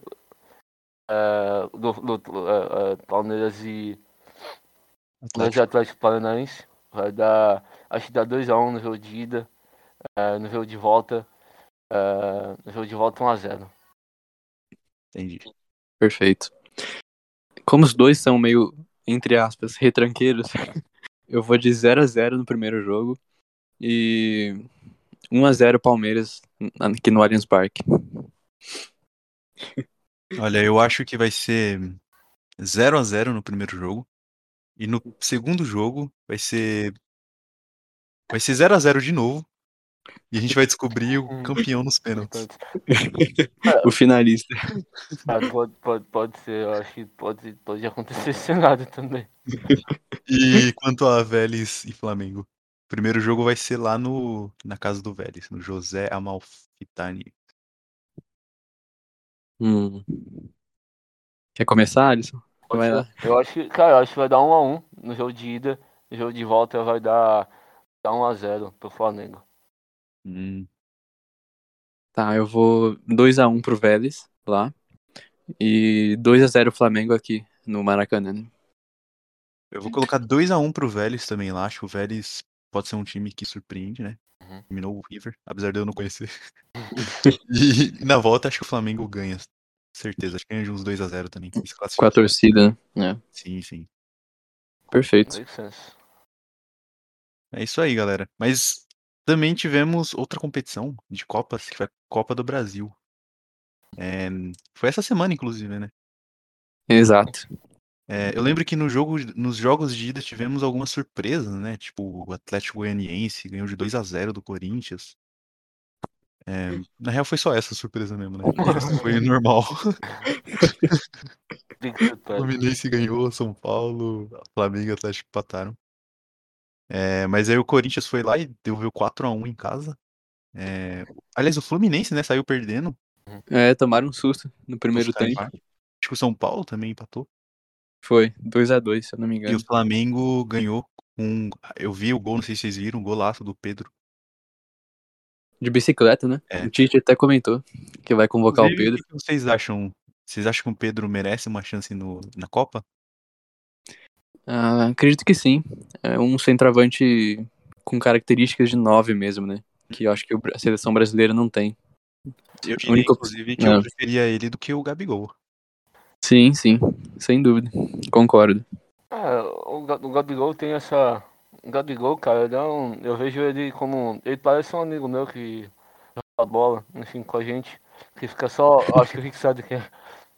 Speaker 2: É, do, do- é, é, Palmeiras e. Palmeiras e
Speaker 1: Atlético.
Speaker 2: Atlético Paranaense. Vai dar. Acho que dá 2x1 no jogo de ida. é, no jogo de volta. é, no jogo de volta 1x0.
Speaker 1: Entendi.
Speaker 3: Perfeito. Como os dois são meio, entre aspas, retranqueiros, eu vou de 0x0 no primeiro jogo e 1x0 Palmeiras aqui no Allianz Parque.
Speaker 1: Olha, eu acho que vai ser 0 a 0 no primeiro jogo. E no segundo jogo vai ser. Vai ser 0 a 0 de novo. E a gente vai descobrir o
Speaker 2: Hum.
Speaker 1: campeão nos pênaltis.
Speaker 3: O finalista.
Speaker 2: Ah, pode, pode, pode ser, eu acho que pode, pode acontecer esse cenário também.
Speaker 1: E quanto a Vélez e Flamengo? primeiro jogo vai ser lá no, na casa do Vélez, no José Amalfitani.
Speaker 3: Hum. Quer começar, Alisson? Vai lá.
Speaker 2: Eu acho que, cara, eu acho que vai dar 1 a 1 no jogo de ida. No jogo de volta vai dar, dar 1 a 0 pro Flamengo.
Speaker 1: Hum,
Speaker 3: Tá, eu vou 2x1 pro Vélez lá. E 2x0 Flamengo aqui no Maracanã. né?
Speaker 1: eu vou colocar 2x1 pro Vélez também lá. Acho que o Vélez pode ser um time que surpreende, né?
Speaker 2: Uhum.
Speaker 1: Eliminou o River, apesar de eu não conhecer. e na volta acho que o Flamengo ganha. Certeza, acho que ganha de uns 2x0 também.
Speaker 3: Com a torcida, né?
Speaker 1: Sim, sim.
Speaker 3: Perfeito.
Speaker 2: Sense.
Speaker 1: É isso aí, galera. Mas também tivemos outra competição de Copas, que foi a Copa do Brasil. É, foi essa semana, inclusive, né?
Speaker 3: Exato.
Speaker 1: É, eu lembro que no jogo, nos jogos de ida tivemos algumas surpresas, né? Tipo, o Atlético Goianiense ganhou de 2 a 0 do Corinthians. É, na real foi só essa surpresa mesmo, né? O foi normal.
Speaker 2: Surprise.
Speaker 1: Fluminense ganhou, São Paulo, Flamengo e Atlético empataram. É, mas aí o Corinthians foi lá e devolveu 4x1 em casa. É, aliás, o Fluminense, né, saiu perdendo.
Speaker 3: É, tomaram um susto no primeiro
Speaker 1: Buscar
Speaker 3: tempo.
Speaker 1: Acho que o São Paulo também empatou.
Speaker 3: Foi 2x2, se eu não me
Speaker 1: E
Speaker 3: engano.
Speaker 1: o Flamengo ganhou com. Eu vi o gol, não sei se vocês viram, um golaço do Pedro.
Speaker 3: De bicicleta, né?
Speaker 1: É.
Speaker 3: O Tite até comentou que vai convocar o Pedro.
Speaker 1: O que vocês acham? Vocês acham que o Pedro merece uma chance no, na Copa?
Speaker 3: Ah, acredito que sim. É um centroavante com características de 9 mesmo, né? Que eu acho que a seleção brasileira não tem.
Speaker 1: Eu diria,
Speaker 3: único-
Speaker 1: inclusive, que
Speaker 3: Não.
Speaker 1: eu preferia ele do que o Gabigol.
Speaker 3: Sim, sim. Sem dúvida. Concordo.
Speaker 2: É, o, o Gabigol tem essa. O Gabigol, cara, ele é um, eu vejo ele como. Ele parece um amigo meu que joga bola, enfim, com a gente. Que fica só. Acho que o Rick sabe quem é.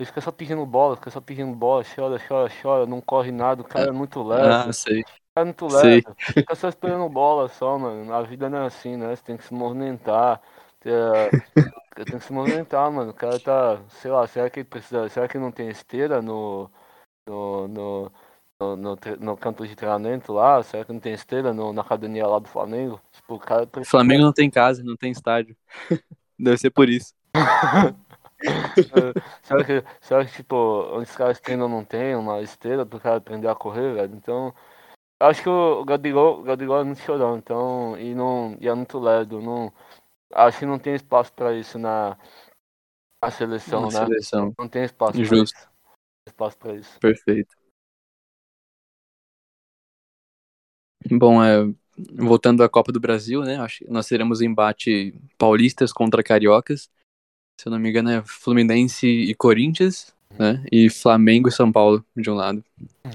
Speaker 2: Ele fica só pedindo bola, fica só pedindo bola, chora, chora, chora, não corre nada, o cara é muito leve.
Speaker 3: Ah, sei.
Speaker 2: O cara é muito
Speaker 3: sei.
Speaker 2: leve. Fica só esperando bola só, mano. A vida não é assim, né? Você tem que se movimentar. É, tem que se movimentar, mano. O cara tá. Sei lá, será que ele precisa. Será que não tem esteira no. No, no, no, no, no campo de treinamento lá? Será que não tem esteira no, na academia lá do Flamengo? Tipo, o cara precisa.
Speaker 3: Flamengo não tem casa, não tem estádio. Deve ser por isso.
Speaker 2: será, que, será que, tipo, os caras treinam não tem uma esteira pro cara aprender a correr, velho? Então. Acho que o Gabigol, Gabigol é muito chorão, então. E, não, e é muito lerdo. Não, acho que não tem espaço pra isso na, na seleção,
Speaker 3: Na
Speaker 2: né?
Speaker 3: seleção.
Speaker 2: Não tem espaço pra
Speaker 3: Justo.
Speaker 2: isso. Não tem espaço pra isso.
Speaker 3: Perfeito. Bom, é, voltando à Copa do Brasil, né? Acho que nós teremos embate paulistas contra cariocas. Se eu não me engano, é Fluminense e Corinthians, né? E Flamengo e São Paulo de um lado.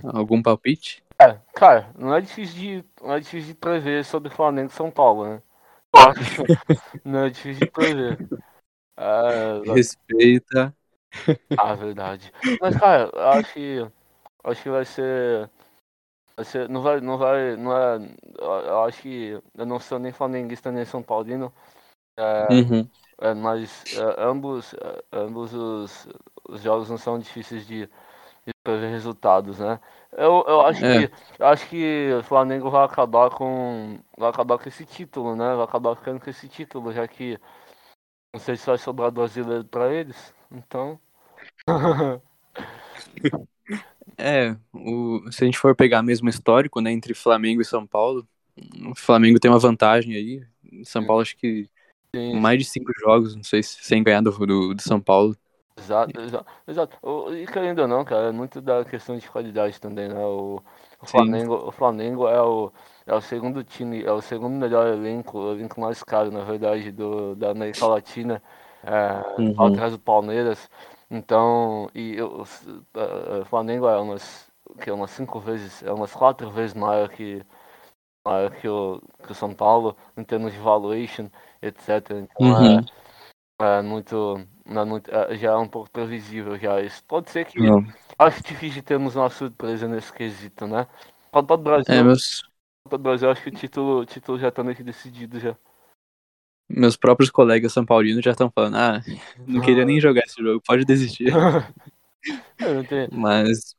Speaker 3: Algum palpite?
Speaker 2: É, cara, não é difícil de, não é difícil de prever sobre Flamengo e São Paulo, né? Não é difícil de prever. É,
Speaker 3: Respeita.
Speaker 2: ah, verdade. Mas, cara, eu acho que, acho que vai ser, vai ser, não vai, não vai, não é, eu eu acho que eu não sou nem flamenguista nem São Paulino, é,
Speaker 3: Uhum.
Speaker 2: É, mas é, ambos, é, ambos os, os jogos não são difíceis de, de prever resultados, né? Eu, eu acho
Speaker 3: É.
Speaker 2: que eu acho que o Flamengo vai acabar com vai acabar com esse título, né? Vai acabar ficando com esse título, já que não sei se vai sobrar brasileiro pra eles. Então,
Speaker 3: É, o, se a gente for pegar mesmo histórico, né, entre Flamengo e São Paulo, o Flamengo tem uma vantagem aí. São Paulo acho que
Speaker 2: sim,
Speaker 3: mais de cinco jogos, não sei se sem ganhar do, do, do São Paulo.
Speaker 2: exato, exato, exato. E querendo ou não, cara, é muito da questão de qualidade também, né? O, o
Speaker 3: Sim.
Speaker 2: Flamengo, o Flamengo é o é o segundo time, é o segundo melhor elenco, o elenco mais caro, na verdade, do, da América Latina, é,
Speaker 3: Uhum.
Speaker 2: atrás do Palmeiras. Então, e o o Flamengo é umas, que é umas cinco vezes, é umas quatro vezes maior que, que, o, que o São Paulo, em termos de valuation, etc. Então,
Speaker 3: Uhum.
Speaker 2: é, é muito, não é muito é, já é um pouco previsível já isso. Pode ser que,
Speaker 3: Não.
Speaker 2: acho difícil de termos uma surpresa nesse quesito, né? Copa do Brasil,
Speaker 3: É, meus,
Speaker 2: Copa do Brasil, acho que o título, o título já tá meio que decidido já.
Speaker 3: meus próprios colegas são paulinos já estão falando, ah, não queria nem jogar esse jogo, pode desistir. Mas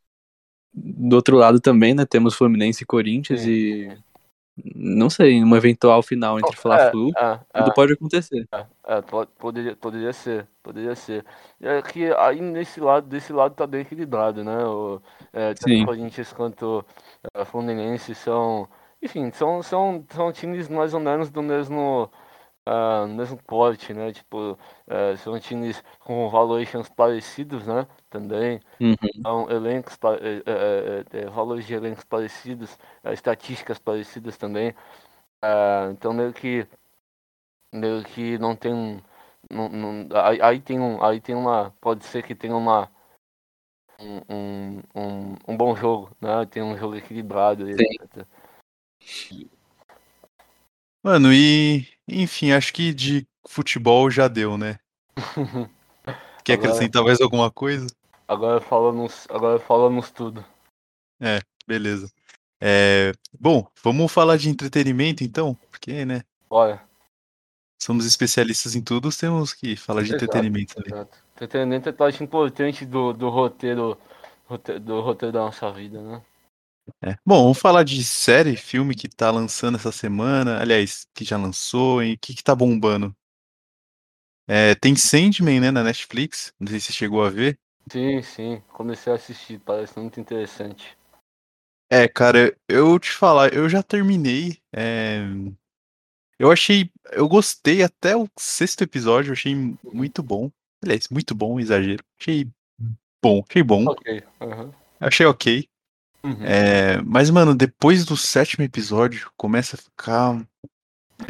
Speaker 3: do outro lado também, né, temos Fluminense e Corinthians
Speaker 2: Sim.
Speaker 3: e Não sei, uma eventual final entre Fla-Flu,
Speaker 2: É, é,
Speaker 3: tudo pode acontecer.
Speaker 2: é, é, po- poderia, poderia ser, poderia ser. É que aí nesse lado, desse lado tá bem equilibrado, né? O, é, tanto
Speaker 3: Sim.
Speaker 2: Corinthians quanto é, Fluminense são, enfim, são, são, são times mais ou menos do mesmo, ah, mesmo porte, né? Tipo, é, são times com valuations parecidos, né? Também.
Speaker 3: Uhum.
Speaker 2: São elencos, é, valores de elencos parecidos, estatísticas parecidas também. É, então meio que meio que não tem um- não, não- aí, aí tem um aí tem uma pode ser que tenha uma um, um, um, bom jogo, né? Tem um jogo equilibrado.
Speaker 1: Mano, e enfim, acho que de futebol já deu, né? Quer
Speaker 2: Agora-
Speaker 1: acrescentar mais alguma coisa?
Speaker 2: Agora falamos agora falamos tudo.
Speaker 1: Beleza. É, bom, vamos falar de entretenimento então, porque, né?
Speaker 2: Olha,
Speaker 1: Somos especialistas em tudo, temos que falar de
Speaker 2: Exato,
Speaker 1: entretenimento também.
Speaker 2: exato. Entretenimento é parte importante do, do roteiro rote- do roteiro da nossa vida, né?
Speaker 1: É. Bom, vamos falar de série, filme que tá lançando essa semana. Aliás, que já lançou e o que, que tá bombando. É, tem Sandman, né, na Netflix. Não sei se você chegou a ver.
Speaker 2: Sim, sim. Comecei a assistir, parece muito interessante.
Speaker 1: É, cara, eu te falar, eu já terminei. é, Eu achei. Eu gostei até o sexto episódio, eu achei muito bom. Aliás, muito bom, exagero. Achei bom, achei bom.
Speaker 2: Ok. aham.
Speaker 1: Achei ok.
Speaker 2: Uhum.
Speaker 1: É, mas, mano, depois do sétimo episódio, começa a ficar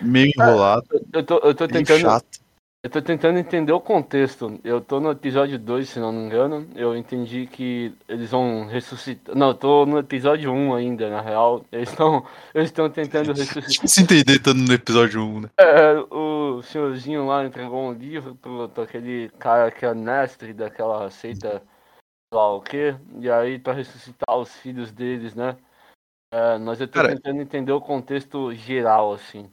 Speaker 1: meio enrolado,
Speaker 2: Eu tô, eu tô tentando.
Speaker 1: chato.
Speaker 2: Eu tô tentando entender o contexto. Eu tô no episódio 2, se não me engano. Eu entendi que eles vão ressuscitar. Não, eu tô no episódio 1 ainda, na real. Eles estão eles estão tentando ressuscitar.
Speaker 1: Difícil entender estando no episódio 1, né?
Speaker 2: É, o senhorzinho lá entregou um livro pro, aquele cara que é mestre daquela seita, sei lá o quê. E aí pra ressuscitar os filhos deles, né? É, mas eu tô
Speaker 1: Cara-
Speaker 2: tentando entender o contexto geral, assim.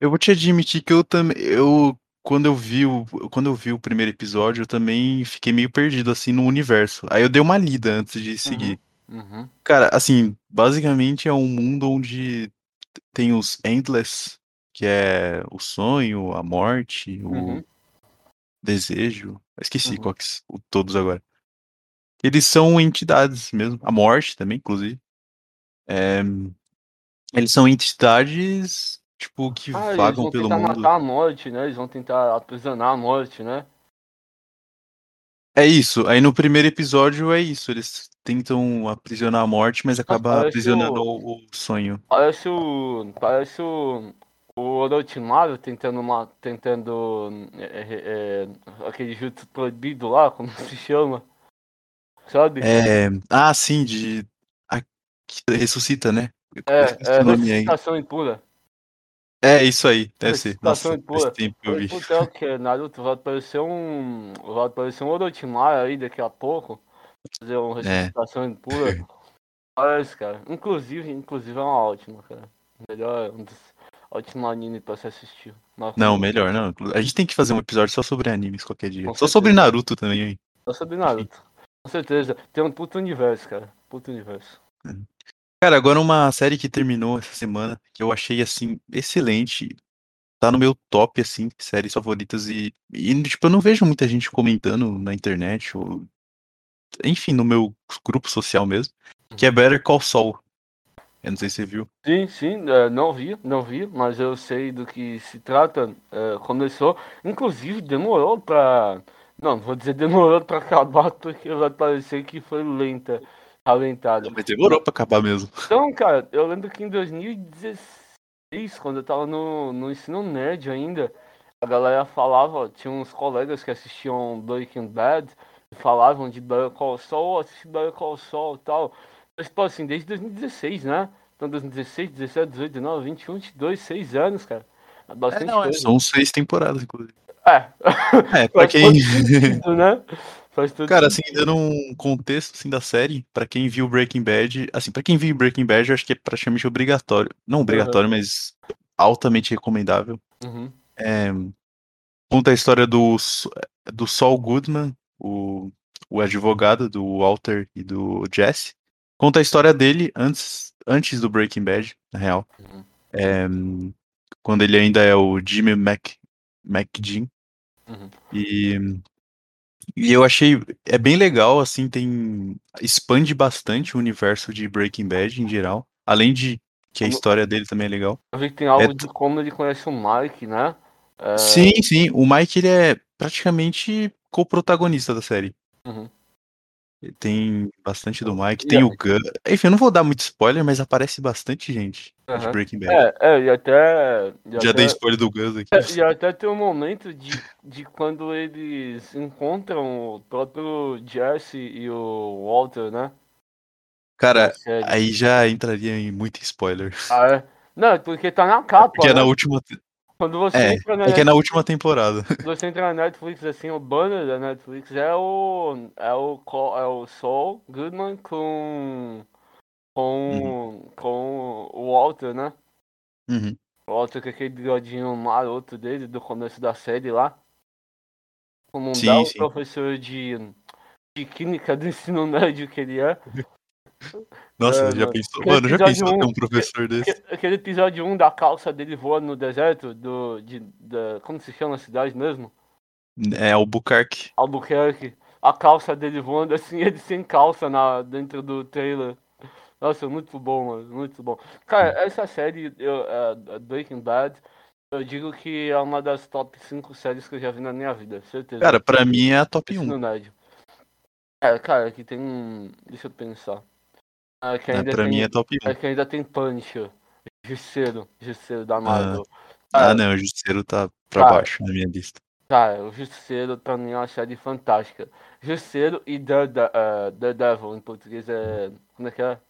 Speaker 1: Eu vou te admitir que eu também. Eu, quando eu vi o, quando eu vi o primeiro episódio, eu também fiquei meio perdido assim no universo. Aí eu dei uma lida antes de seguir.
Speaker 2: Uhum.
Speaker 1: Cara, assim, basicamente é um mundo onde tem os Endless, que é o sonho, a morte, o
Speaker 2: Uhum.
Speaker 1: desejo. Eu esqueci
Speaker 2: Uhum.
Speaker 1: qual que, s- o- todos agora. Eles são entidades mesmo. A morte também, inclusive. É, eles são entidades, tipo, que
Speaker 2: Ah, eles
Speaker 1: vagam
Speaker 2: vão
Speaker 1: pelo
Speaker 2: tentar
Speaker 1: mundo.
Speaker 2: matar a morte, né? Eles vão tentar aprisionar a morte, né?
Speaker 1: É isso. Aí no primeiro episódio é isso. Eles tentam aprisionar a morte, mas acaba
Speaker 2: parece
Speaker 1: aprisionando
Speaker 2: o-
Speaker 1: o, o sonho.
Speaker 2: Parece o. Parece o. O Orochimaru tentando uma. tentando. É, é, é, aquele jutsu proibido lá, como se chama. Sabe?
Speaker 1: É, ah, sim, de. a- que ressuscita, né?
Speaker 2: É, é, ressuscitação impura.
Speaker 1: É isso aí, deve ser.
Speaker 2: Ressuscitação
Speaker 1: Nossa,
Speaker 2: impura.
Speaker 1: tempo eu vi.
Speaker 2: Puta, é que? Naruto vai aparecer um. Vai aparecer um Orochimaru aí daqui a pouco. Fazer uma
Speaker 1: É.
Speaker 2: ressuscitação impura. Parece, cara. Inclusive, inclusive é uma ótima, cara. Melhor, um dos ótimos anime pra se assistir. Mas-
Speaker 1: Não, melhor, não. A gente tem que fazer um episódio só sobre animes qualquer dia.
Speaker 2: Com
Speaker 1: Só sobre. Naruto também, hein?
Speaker 2: Eu sobre Naruto. Com certeza. Tem um puto universo, cara. Puto universo.
Speaker 1: Cara, agora uma série que terminou essa semana, que eu achei, assim, excelente. Tá no meu top, assim, séries favoritas e, e, tipo, eu não vejo muita gente comentando na internet ou, enfim, no meu grupo social mesmo, que é Better Call Saul. Eu não sei se você viu.
Speaker 2: Sim, sim, é, não vi, não vi, mas eu sei do que se trata. é, começou, inclusive demorou pra. Não, vou dizer demorou pra acabar porque vai parecer que foi lenta, alentada.
Speaker 1: Mas demorou pra acabar mesmo.
Speaker 2: Então, cara, eu lembro que em 2016, quando eu tava no, no ensino médio ainda, a galera falava, tinha uns colegas que assistiam Breaking Bad, e falavam de Better Call Saul, assistir Better Call Saul e tal. Mas, tipo assim, desde 2016, né? Então, 2016, 17, 18, 19, 21, 22, 6 anos, cara. É
Speaker 1: É,
Speaker 2: bastante
Speaker 1: não, é,
Speaker 2: coisa.
Speaker 1: são seis temporadas, inclusive.
Speaker 2: É,
Speaker 1: É, pra quem.
Speaker 2: sentido, né?
Speaker 1: Cara, assim, dando um contexto assim, da série, pra quem viu Breaking Bad, assim, pra quem viu Breaking Bad, eu acho que é praticamente obrigatório. Não obrigatório, mas altamente recomendável.
Speaker 2: Uhum.
Speaker 1: É, conta a história do, do Saul Goodman, o, o advogado do Walter e do Jesse. Conta a história dele antes antes do Breaking Bad, na real.
Speaker 2: Uhum.
Speaker 1: É, quando ele ainda é o Jimmy Mac, McGinn.
Speaker 2: Uhum.
Speaker 1: E, e eu achei. É bem legal, assim, tem. Expande bastante o universo de Breaking Bad em geral. Além de que a história dele também é legal.
Speaker 2: Eu vi que tem algo
Speaker 1: É
Speaker 2: de como ele conhece o Mike, né? É,
Speaker 1: Sim, sim. O Mike, ele é praticamente co-protagonista da série.
Speaker 2: Uhum.
Speaker 1: Tem bastante do Mike,
Speaker 2: E
Speaker 1: tem o Gun. Enfim, eu não vou dar muito spoiler, mas aparece bastante gente de
Speaker 2: Aham.
Speaker 1: Breaking Bad.
Speaker 2: É, é, e até. E
Speaker 1: Já
Speaker 2: até,
Speaker 1: dei spoiler do Gus aqui.
Speaker 2: é, e até tem um momento de, de quando eles encontram o próprio Jesse e o Walter, né?
Speaker 1: Cara, aí já entraria em muito spoiler.
Speaker 2: Ah, é? Não, porque tá na capa,
Speaker 1: Porque é
Speaker 2: né?
Speaker 1: na última.
Speaker 2: Quando você
Speaker 1: É,
Speaker 2: entra na
Speaker 1: é que é na última temporada.
Speaker 2: você entra na Netflix, assim, o banner da Netflix é o. É o, é o Saul Goodman com. Com. Com o Walter, né?
Speaker 1: Uhum.
Speaker 2: O Walter com aquele bigodinho maroto dele do começo da série lá. Como um
Speaker 1: Sim,
Speaker 2: belo
Speaker 1: sim.
Speaker 2: professor de, de química do ensino médio que ele é.
Speaker 1: Nossa,
Speaker 2: É,
Speaker 1: já pensou? Mano, já pensou ter
Speaker 2: um,
Speaker 1: um professor desse?
Speaker 2: Aque- Aquele episódio 1 da calça dele voando no deserto, do. De, da, como se chama a cidade mesmo?
Speaker 1: É Albuquerque.
Speaker 2: Albuquerque. A calça dele voando assim, ele sem calça na, dentro do trailer. Nossa, muito bom, mano. Muito bom. Cara, essa série, eu, é, Breaking Bad, eu digo que é uma das top 5 séries que eu já vi na minha vida, certeza.
Speaker 1: Cara, pra mim é a top 1.
Speaker 2: Ensino médio. É, cara, aqui tem. um- Deixa eu pensar. É, que
Speaker 1: Né?
Speaker 2: ainda
Speaker 1: Pra
Speaker 2: tem,
Speaker 1: mim é top 1.
Speaker 2: é que ainda tem Punisher. Justiceiro. Justiceiro da
Speaker 1: Ah,
Speaker 2: Marvel.
Speaker 1: ah,
Speaker 2: Cara,
Speaker 1: não, o Justiceiro tá pra
Speaker 2: Cara.
Speaker 1: baixo na minha lista.
Speaker 2: Cara, o Justiceiro pra mim é uma série fantástica. Justiceiro e Dareda- eh, Daredevil, em português é. Como é que é?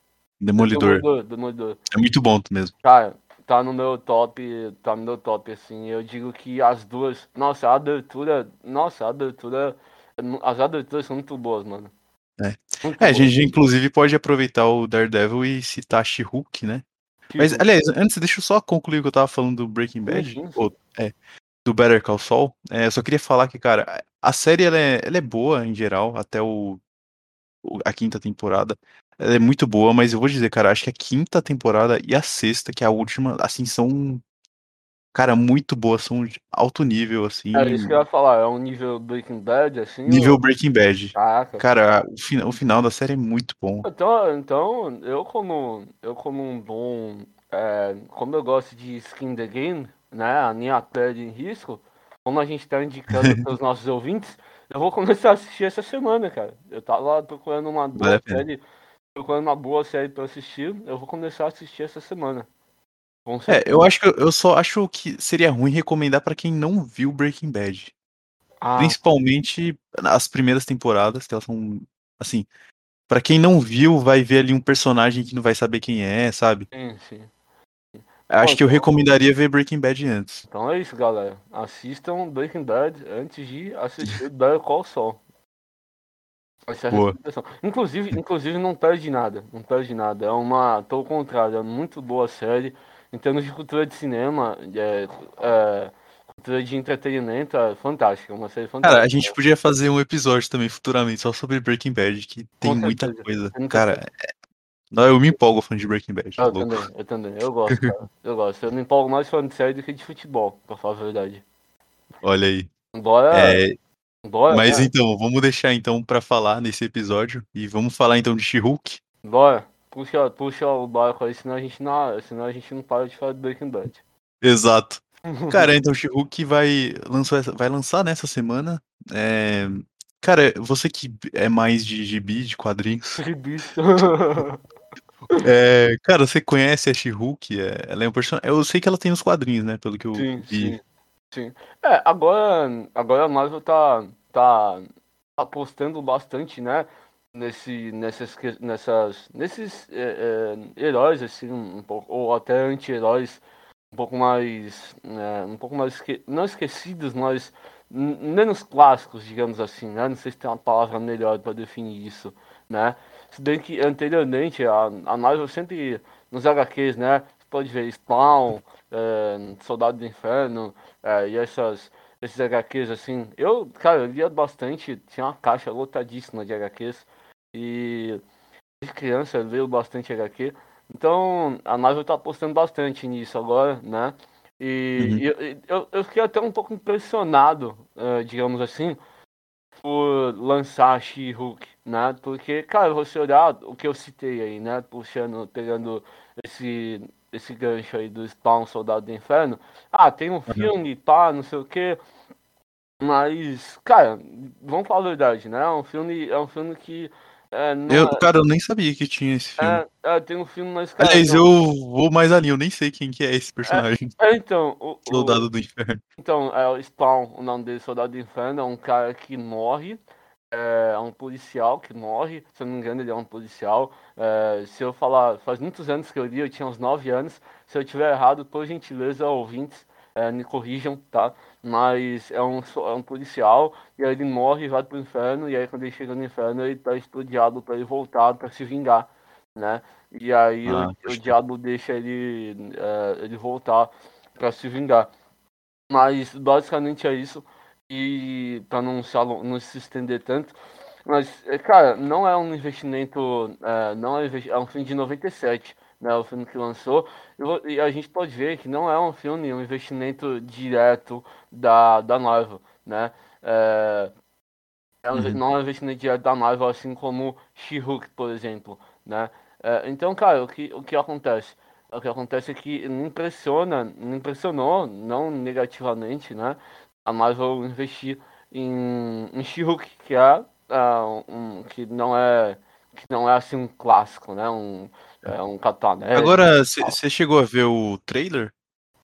Speaker 1: Demolidor.
Speaker 2: Demolidor. Demolidor.
Speaker 1: É muito bom mesmo.
Speaker 2: Cara, tá no meu top. Tá no meu top, assim. Eu digo que as duas. Nossa, a abertura. Nossa, a abertura. As aberturas são muito boas, mano.
Speaker 1: É.
Speaker 2: Muito
Speaker 1: É, a gente inclusive pode aproveitar o Daredevil e citar She-Hulk, né? Mas, aliás, antes, deixa eu só concluir o que eu tava falando do Breaking Bad. ou, é, do Better Call Saul. É, eu só queria falar que, cara, a série ela é, ela é boa em geral, até o, o- a quinta temporada. Ela é muito boa, mas eu vou dizer, cara, acho que a quinta temporada e a sexta, que é a última, assim, são, cara, muito boas, são de alto nível, assim,
Speaker 2: É isso que eu ia falar, é um nível Breaking Bad, assim.
Speaker 1: nível
Speaker 2: ou-
Speaker 1: Breaking Bad.
Speaker 2: Caraca.
Speaker 1: Cara, o, fina- o final da série é muito bom.
Speaker 2: Então, então eu como eu como um bom é, como eu gosto de skin the game, né, a minha pele em risco, como a gente tá indicando para os nossos ouvintes, eu vou começar a assistir essa semana, cara. Eu tava procurando uma
Speaker 1: Vale pena.
Speaker 2: Procurando uma boa série para assistir, eu vou começar a assistir essa semana.
Speaker 1: É, eu acho que eu, só acho que seria ruim recomendar pra quem não viu Breaking Bad.
Speaker 2: Ah,
Speaker 1: Principalmente as primeiras temporadas, que elas são assim, Pra quem não viu, vai ver ali um personagem que não vai saber quem é, sabe?
Speaker 2: sim, sim.
Speaker 1: Acho que eu
Speaker 2: então-
Speaker 1: recomendaria ver Breaking Bad antes.
Speaker 2: Então é isso, galera. Assistam Breaking Bad antes de assistir Better Call Saul. Essa é
Speaker 1: Boa.
Speaker 2: Inclusive, inclusive não perde nada, não perde nada. É uma, pelo contrário, é muito boa série. Em termos de cultura de cinema, é, é, cultura de entretenimento, é fantástica, é uma série fantástica.
Speaker 1: Cara, a gente podia fazer um episódio também futuramente só sobre Breaking Bad, que tem muita coisa. Cara, é- não, eu me empolgo fã de Breaking Bad. tá
Speaker 2: Eu
Speaker 1: louco.
Speaker 2: também, eu também, eu gosto, cara. Eu gosto. Eu me empolgo mais falando de série do que de futebol, pra falar a verdade.
Speaker 1: Olha aí.
Speaker 2: Embora,
Speaker 1: É,
Speaker 2: embora,
Speaker 1: mas
Speaker 2: né?
Speaker 1: então, vamos deixar então pra falar nesse episódio e vamos falar então de She-Hulk.
Speaker 2: Bora, puxa, puxa o barco aí, senão a gente não, senão a gente não para de falar de Breaking Bad.
Speaker 1: Exato. Cara, então She-Hulk vai, lançou essa- vai lançar nessa semana. É, Cara, você que é mais de gibi, de quadrinhos,
Speaker 2: bicho.
Speaker 1: é, cara, você conhece a She-Hulk? É, ela é um personagem. Eu sei que ela tem nos quadrinhos, né? Pelo que eu
Speaker 2: sim,
Speaker 1: vi.
Speaker 2: sim, sim. É, agora, agora a Marvel tá, tá apostando bastante, né? Nesse, nessas, nessas, nesses é, é, heróis, assim, um pouco, ou até anti-heróis um pouco mais, é, um pouco mais, esque- não esquecidos, mas menos clássicos, digamos assim, né? Não sei se tem uma palavra melhor para definir isso, né? Se bem que anteriormente a, a Marvel sempre, nos HQs, né? Você pode ver Spawn, é, Soldado do Inferno, é, e essas, esses HQs assim. Eu, cara, eu lia bastante, tinha uma caixa lotadíssima de HQs, e de criança eu leio bastante HQ, Então, a Marvel tá apostando bastante nisso agora, né? E,
Speaker 1: Uhum.
Speaker 2: e eu, eu, fiquei até um pouco impressionado, eh, digamos assim, por lançar She-Hulk, né? Porque, cara, você olhar o que eu citei aí, né? Puxando, pegando esse, esse gancho aí do Spawn Soldado do Inferno. Ah, tem um filme, pá, não sei o quê. Mas, cara, vamos falar a verdade, né? É um filme, é um filme que. É,
Speaker 1: Eu,
Speaker 2: é-
Speaker 1: cara, eu nem sabia que tinha esse filme.
Speaker 2: é, é, tem um filme, mas, cara.
Speaker 1: Aliás,
Speaker 2: não-
Speaker 1: eu vou mais ali, eu nem sei quem que é esse personagem.
Speaker 2: É, então, o, o-
Speaker 1: Soldado do Inferno.
Speaker 2: então, é o Spawn, o nome dele, Soldado do Inferno, é um cara que morre, é, é um policial que morre, se eu não me engano ele é um policial. É, se eu falar, faz muitos anos que eu li, eu tinha uns 9 anos, se eu tiver errado, por gentileza, ouvintes, é, me corrijam, tá? Mas é um, é um policial, e aí ele morre, vai pro inferno, e aí quando ele chega no inferno, ele tá estudiado pra ele voltar, pra se vingar, né? E aí o-
Speaker 1: Ah,
Speaker 2: o,
Speaker 1: crer.
Speaker 2: diabo deixa ele, é, ele voltar pra se vingar. Mas basicamente é isso. E para não se, não se estender tanto. Mas, é, cara, não é um investimento. é, não é, um é um filme de 97, né? O filme que lançou. E E a gente pode ver que não é um filme, um investimento direto da, da Marvel, né? É, é um-
Speaker 1: Uhum.
Speaker 2: Não é um investimento direto da Marvel, assim como She-Hulk, por exemplo, né? É, então, cara, o que, o que acontece? O que acontece é que me impressiona, me impressionou, não negativamente, né? A Marvel investir em, em She-Hulk, que é ah, um, que não é que não é assim um clássico, né? Um, é um catanete.
Speaker 1: Agora, você chegou a ver o trailer?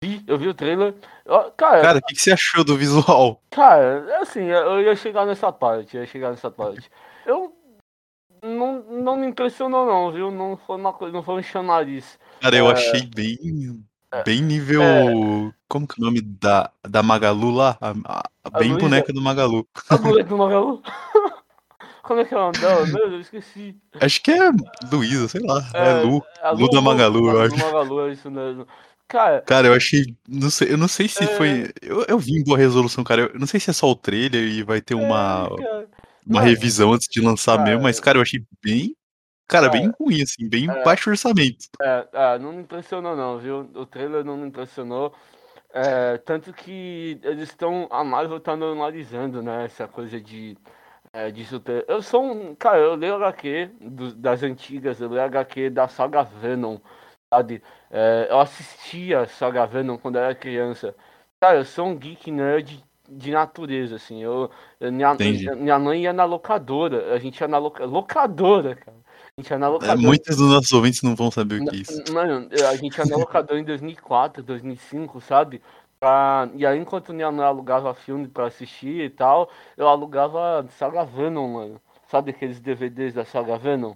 Speaker 2: vi, eu vi o trailer. Eu- cara,
Speaker 1: o que você achou do visual?
Speaker 2: Cara, assim, eu ia chegar nessa parte, ia chegar nessa parte. Eu não, não me impressionou não, viu? Não foi uma coisa, não foi um chamariz.
Speaker 1: Cara, eu
Speaker 2: É.
Speaker 1: achei bem. Bem nível.
Speaker 2: É.
Speaker 1: Como que é o nome da, da Magalu lá? A, a- a bem
Speaker 2: Luísa?
Speaker 1: boneca do Magalu.
Speaker 2: A moleque do Magalu. Como é que é o nome dela mesmo? Eu esqueci.
Speaker 1: Acho que é Luísa, sei lá. É, Lu.
Speaker 2: a
Speaker 1: Lu da Magalu, eu
Speaker 2: Lu
Speaker 1: acho.
Speaker 2: do Magalu, é isso mesmo. Cara,
Speaker 1: Cara, eu achei. Não sei, eu não sei se
Speaker 2: É.
Speaker 1: foi. Eu, eu vi em boa resolução, cara. Eu não sei se é só o trailer e vai ter uma,
Speaker 2: é,
Speaker 1: uma revisão antes de lançar
Speaker 2: cara,
Speaker 1: mesmo, mas, cara, eu achei bem. Cara, bem ruim, assim, bem
Speaker 2: é.
Speaker 1: baixo orçamento.
Speaker 2: É, é, não me impressionou não, viu? O trailer não me impressionou. É, tanto que eles estão. A Marvel tá normalizando, né? Essa coisa de. É, de super. Eu sou um. Cara, eu leio HQ do- das antigas, eu leio HQ da saga Venom, sabe? É, eu assistia a saga Venom quando era criança. Cara, eu sou um geek nerd de natureza, assim. Eu, eu- minha,
Speaker 1: Entendi.
Speaker 2: minha mãe ia na locadora, a gente ia na loca, locadora, cara. Gente na
Speaker 1: É,
Speaker 2: locadora.
Speaker 1: muitos dos nossos ouvintes não vão saber o que é isso.
Speaker 2: Mano, a gente ia na locadora em 2004, 2005, sabe? Pra... E aí, enquanto minha mãe alugava filme pra assistir e tal, eu alugava Saga Venom, mano. Sabe aqueles DVDs da Saga Venom?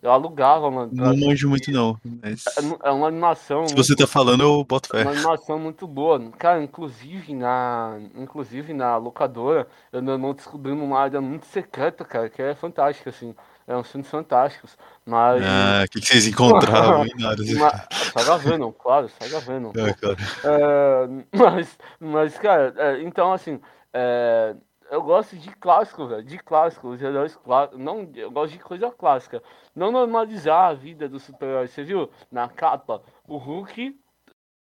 Speaker 2: Eu alugava, mano.
Speaker 1: Não manjo muito, não. Mas.
Speaker 2: É É uma animação.
Speaker 1: Se você tá falando, eu boto fé.
Speaker 2: Uma animação muito boa. Cara, inclusive na, inclusive na locadora, eu meu irmão descobrimos uma área muito secreta, cara, que é fantástica, assim. É uns filmes fantásticos. Mas.
Speaker 1: Ah, o que, que vocês encontravam?
Speaker 2: Uma... Saga Venom, claro, Saga Venom.
Speaker 1: Ah, cara.
Speaker 2: É, mas, mas, cara, é, então, assim, é, eu gosto de clássico, velho, de clássico, os heróis clássicos, não, eu gosto de coisa clássica, não normalizar a vida do super-herói, você viu, na capa, o Hulk,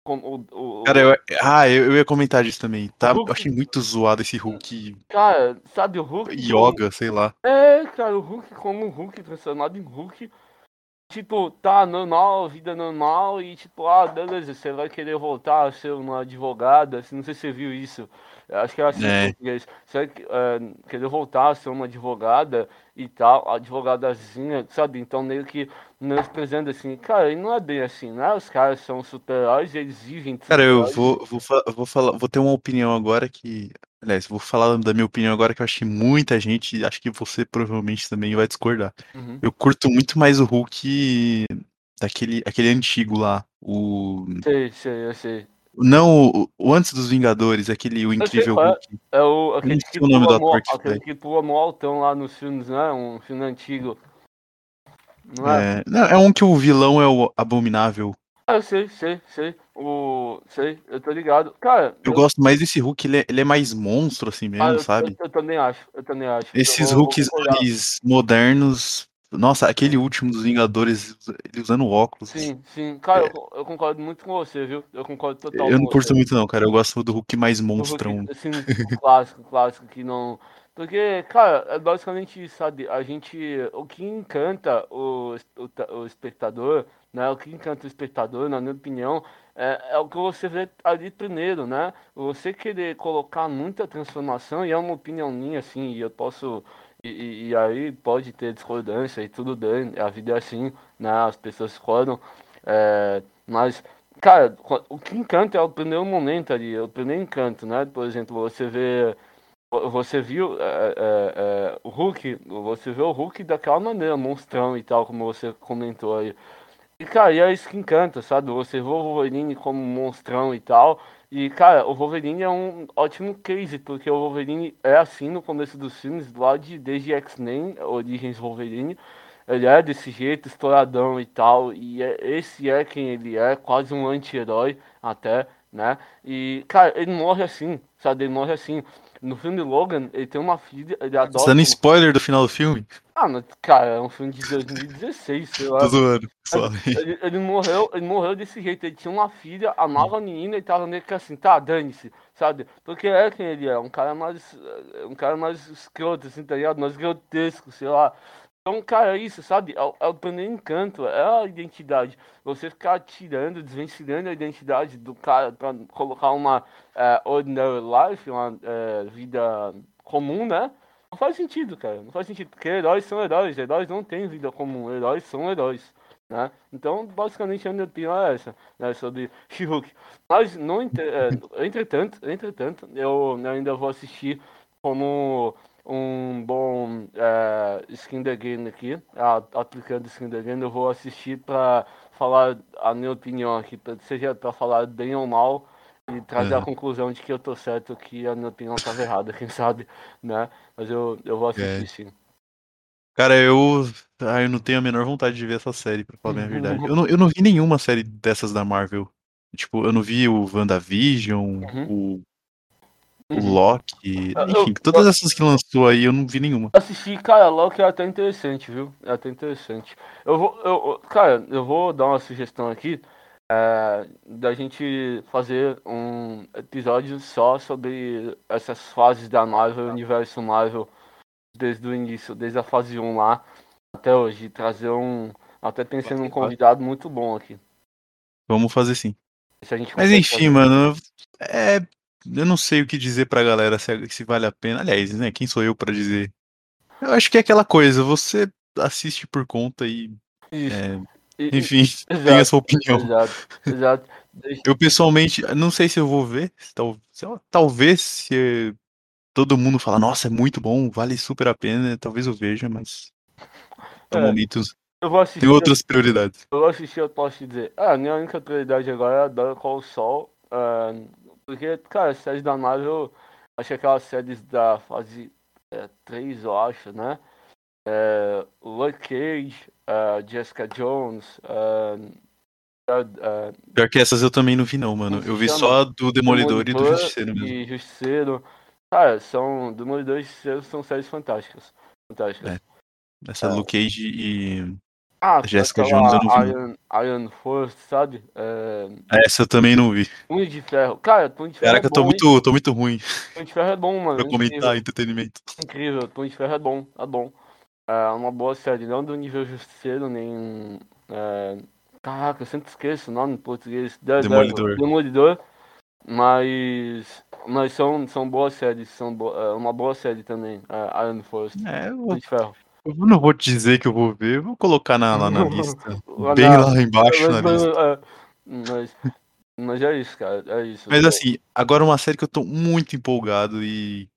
Speaker 2: o, o,
Speaker 1: Cara, eu, ah, eu, ia comentar disso também. Tá,
Speaker 2: Hulk-
Speaker 1: eu achei muito zoado esse Hulk
Speaker 2: cara, sabe o Hulk?
Speaker 1: yoga, sei lá.
Speaker 2: É, cara, o Hulk como um Hulk transformado em Hulk. Tipo, tá normal, vida normal, e tipo, ah, beleza, você vai querer voltar a ser uma advogada, assim, não sei se você viu isso. Acho que era assim
Speaker 1: É.
Speaker 2: em português. Vai eh, querer voltar a ser uma advogada e tal, advogadazinha, sabe? Então meio que menosprezando assim, cara, e não é bem assim, né? Os caras são super-heróis e eles vivem
Speaker 1: Cara, eu vou, vou, vou falar, vou ter uma opinião agora que. Aliás, vou falar da minha opinião agora que eu acho que muita gente, acho que você provavelmente também vai discordar.
Speaker 2: Uhum.
Speaker 1: Eu curto muito mais o Hulk daquele aquele antigo lá. O.
Speaker 2: Sei, sei, eu sei.
Speaker 1: Não, o, o antes dos Vingadores, aquele o incrível
Speaker 2: é.
Speaker 1: Hulk.
Speaker 2: É o, aquele que
Speaker 1: o nome do ator que
Speaker 2: aquele que pula mó altão lá nos filmes, né? Um filme antigo. Não é?
Speaker 1: É, não, é um que o vilão é o Abominável.
Speaker 2: Ah, eu sei, sei, sei. O. Sei, eu tô ligado. Cara,
Speaker 1: Eu gosto mais desse Hulk, ele é, ele é mais monstro assim
Speaker 2: ah,
Speaker 1: mesmo,
Speaker 2: eu,
Speaker 1: sabe?
Speaker 2: eu, eu também acho, eu também acho. Eu
Speaker 1: Esses
Speaker 2: vou
Speaker 1: Hulks modernos, Nossa, aquele último dos Vingadores, ele usando óculos.
Speaker 2: Sim, sim. Cara, eu, eu concordo muito com você, viu? Eu concordo total
Speaker 1: Eu não curto
Speaker 2: você.
Speaker 1: muito, não, cara. Eu gosto do Hulk mais
Speaker 2: O Hulk,
Speaker 1: monstrão.
Speaker 2: assim, clássico, clássico que não. Porque, cara, é basicamente isso, sabe? A gente. O que encanta o, o, o espectador, né? O que encanta o espectador, na minha opinião, é, é o que você vê ali primeiro, né? Você querer colocar muita transformação, e é uma opinião minha, assim, e eu posso. E, e- aí pode ter discordância e tudo bem, a vida é assim, né? As pessoas discordam. é, mas. Cara, o que encanta é o primeiro momento ali, é o primeiro encanto, né? Por exemplo, você vê. Você viu é, é, é, o Hulk, você vê o Hulk daquela maneira, monstrão e tal, como você comentou aí. E, cara, e é isso que encanta, sabe? Você vê o Wolverine como monstrão e tal. E, cara, o Wolverine é um ótimo case, porque o Wolverine é assim no começo dos filmes, lá de, desde X-Men, Origens Wolverine. Ele é desse jeito, estouradão e tal. E é, esse é quem ele é, quase um anti-herói até, né? E, cara, ele morre assim, sabe? Ele morre assim. No filme Logan, ele tem uma filha, ele
Speaker 1: Tá
Speaker 2: adota.
Speaker 1: dando
Speaker 2: um-
Speaker 1: spoiler do final do filme?
Speaker 2: Ah, mas, cara, é um filme de 2016, sei lá.
Speaker 1: Tô zoando.
Speaker 2: Ele, ele morreu, ele morreu desse jeito. Ele tinha uma filha, amava a menina e tava meio que assim, tá, dane-se, sabe? Porque é quem ele é, um cara mais. eh, Um cara mais escroto, assim, tá ligado? Mais grotesco, sei lá. Então, cara, isso, sabe? É, o- é o primeiro encanto, é a identidade. Você ficar tirando, desvencilhando a identidade do cara pra colocar uma eh, ordinary life, uma vida comum, né? Não faz sentido, cara. Não faz sentido. Porque heróis são heróis. Heróis não têm vida comum. Heróis são heróis. Né? Então, basicamente, a minha opinião é essa, né, sobre She-Hulk. Mas, não, entre- entretanto, entretanto, eu ainda vou assistir como um bom é, skin the game aqui, a- aplicando skin the game, eu vou assistir para falar a minha opinião aqui, pra- seja para falar bem ou mal, e trazer a
Speaker 1: Aham.
Speaker 2: conclusão de que eu tô certo, que a minha opinião estava errada, quem sabe, né? Mas eu, eu vou assistir
Speaker 1: É.
Speaker 2: sim.
Speaker 1: Cara, eu. Ah, eu não tenho a menor vontade de ver essa série, pra falar a verdade. Eu não, eu não vi nenhuma série dessas da Marvel. Tipo, eu não vi o WandaVision, o, o
Speaker 2: Uhum.
Speaker 1: Loki.
Speaker 2: Eu-
Speaker 1: Enfim, todas essas que lançou aí eu não vi nenhuma.
Speaker 2: Assisti, cara, Loki é até interessante, viu? É até interessante. Eu vou, eu, cara, eu vou dar uma sugestão aqui é, da gente fazer um episódio só sobre essas fases da Marvel, universo Marvel, desde o início, desde a fase 1 lá até hoje. Trazer um. Até pensando num convidado muito bom aqui.
Speaker 1: Vamos fazer sim. Mas enfim,
Speaker 2: fazer.
Speaker 1: mano. É. Eu não sei o que dizer pra galera se, se vale a pena. Aliás, né? Quem sou eu pra dizer? Eu acho que é aquela coisa, você assiste por conta e. É,
Speaker 2: E-
Speaker 1: enfim, tem a
Speaker 2: exato,
Speaker 1: sua opinião.
Speaker 2: exato, exato.
Speaker 1: Eu pessoalmente, não sei se eu vou ver. se tal- se- talvez se todo mundo falar, nossa, é muito bom, vale super a pena, talvez eu veja, mas no
Speaker 2: É,
Speaker 1: momento
Speaker 2: Eu vou assistir.
Speaker 1: tem outras prioridades.
Speaker 2: Eu assisti, eu posso te dizer. Ah, a minha única prioridade agora é a Dora com o Sol. ah, porque, cara, as séries da Marvel, acho que aquelas séries da fase 3, eu acho, né? É, Luke Cage, ah, Jessica Jones, ah, ah,
Speaker 1: Pior que essas eu também não vi, não, mano. Eu vi só do Demolidor, e do
Speaker 2: Demolidor
Speaker 1: Justiceiro mesmo.
Speaker 2: e Justiceiro. Cara, são. Demolidor e Justiceiro são séries fantásticas. Fantásticas.
Speaker 1: É. Essa
Speaker 2: É.
Speaker 1: Luke Cage e.
Speaker 2: Ah,
Speaker 1: Jessica Jones eu não vi,
Speaker 2: Iron, Iron Force, sabe? É,
Speaker 1: Essa eu também não vi.
Speaker 2: Punho de Ferro. Cara, Punho de Ferro
Speaker 1: Caraca,
Speaker 2: é
Speaker 1: eu tô
Speaker 2: hein?
Speaker 1: muito, tô muito ruim
Speaker 2: Punho de Ferro é bom, mano.
Speaker 1: pra
Speaker 2: é
Speaker 1: comentar entretenimento.
Speaker 2: incrível. Punho de Ferro é bom, é bom. É uma boa série, não do nível Justiceiro, nem. É... Caraca, eu sempre esqueço o nome em português.
Speaker 1: Demolidor.
Speaker 2: Demolidor. Mas. Mas são, são boas séries, são bo... é uma boa série também, Iron Force,
Speaker 1: É, eu,
Speaker 2: Punho de Ferro.
Speaker 1: Eu não vou te dizer que eu vou ver, eu vou colocar na, lá na lista.
Speaker 2: Lá
Speaker 1: Bem
Speaker 2: na-
Speaker 1: lá embaixo na
Speaker 2: mas,
Speaker 1: lista.
Speaker 2: é, mas, mas é isso, cara, é isso.
Speaker 1: Mas assim, agora uma série que eu tô muito empolgado e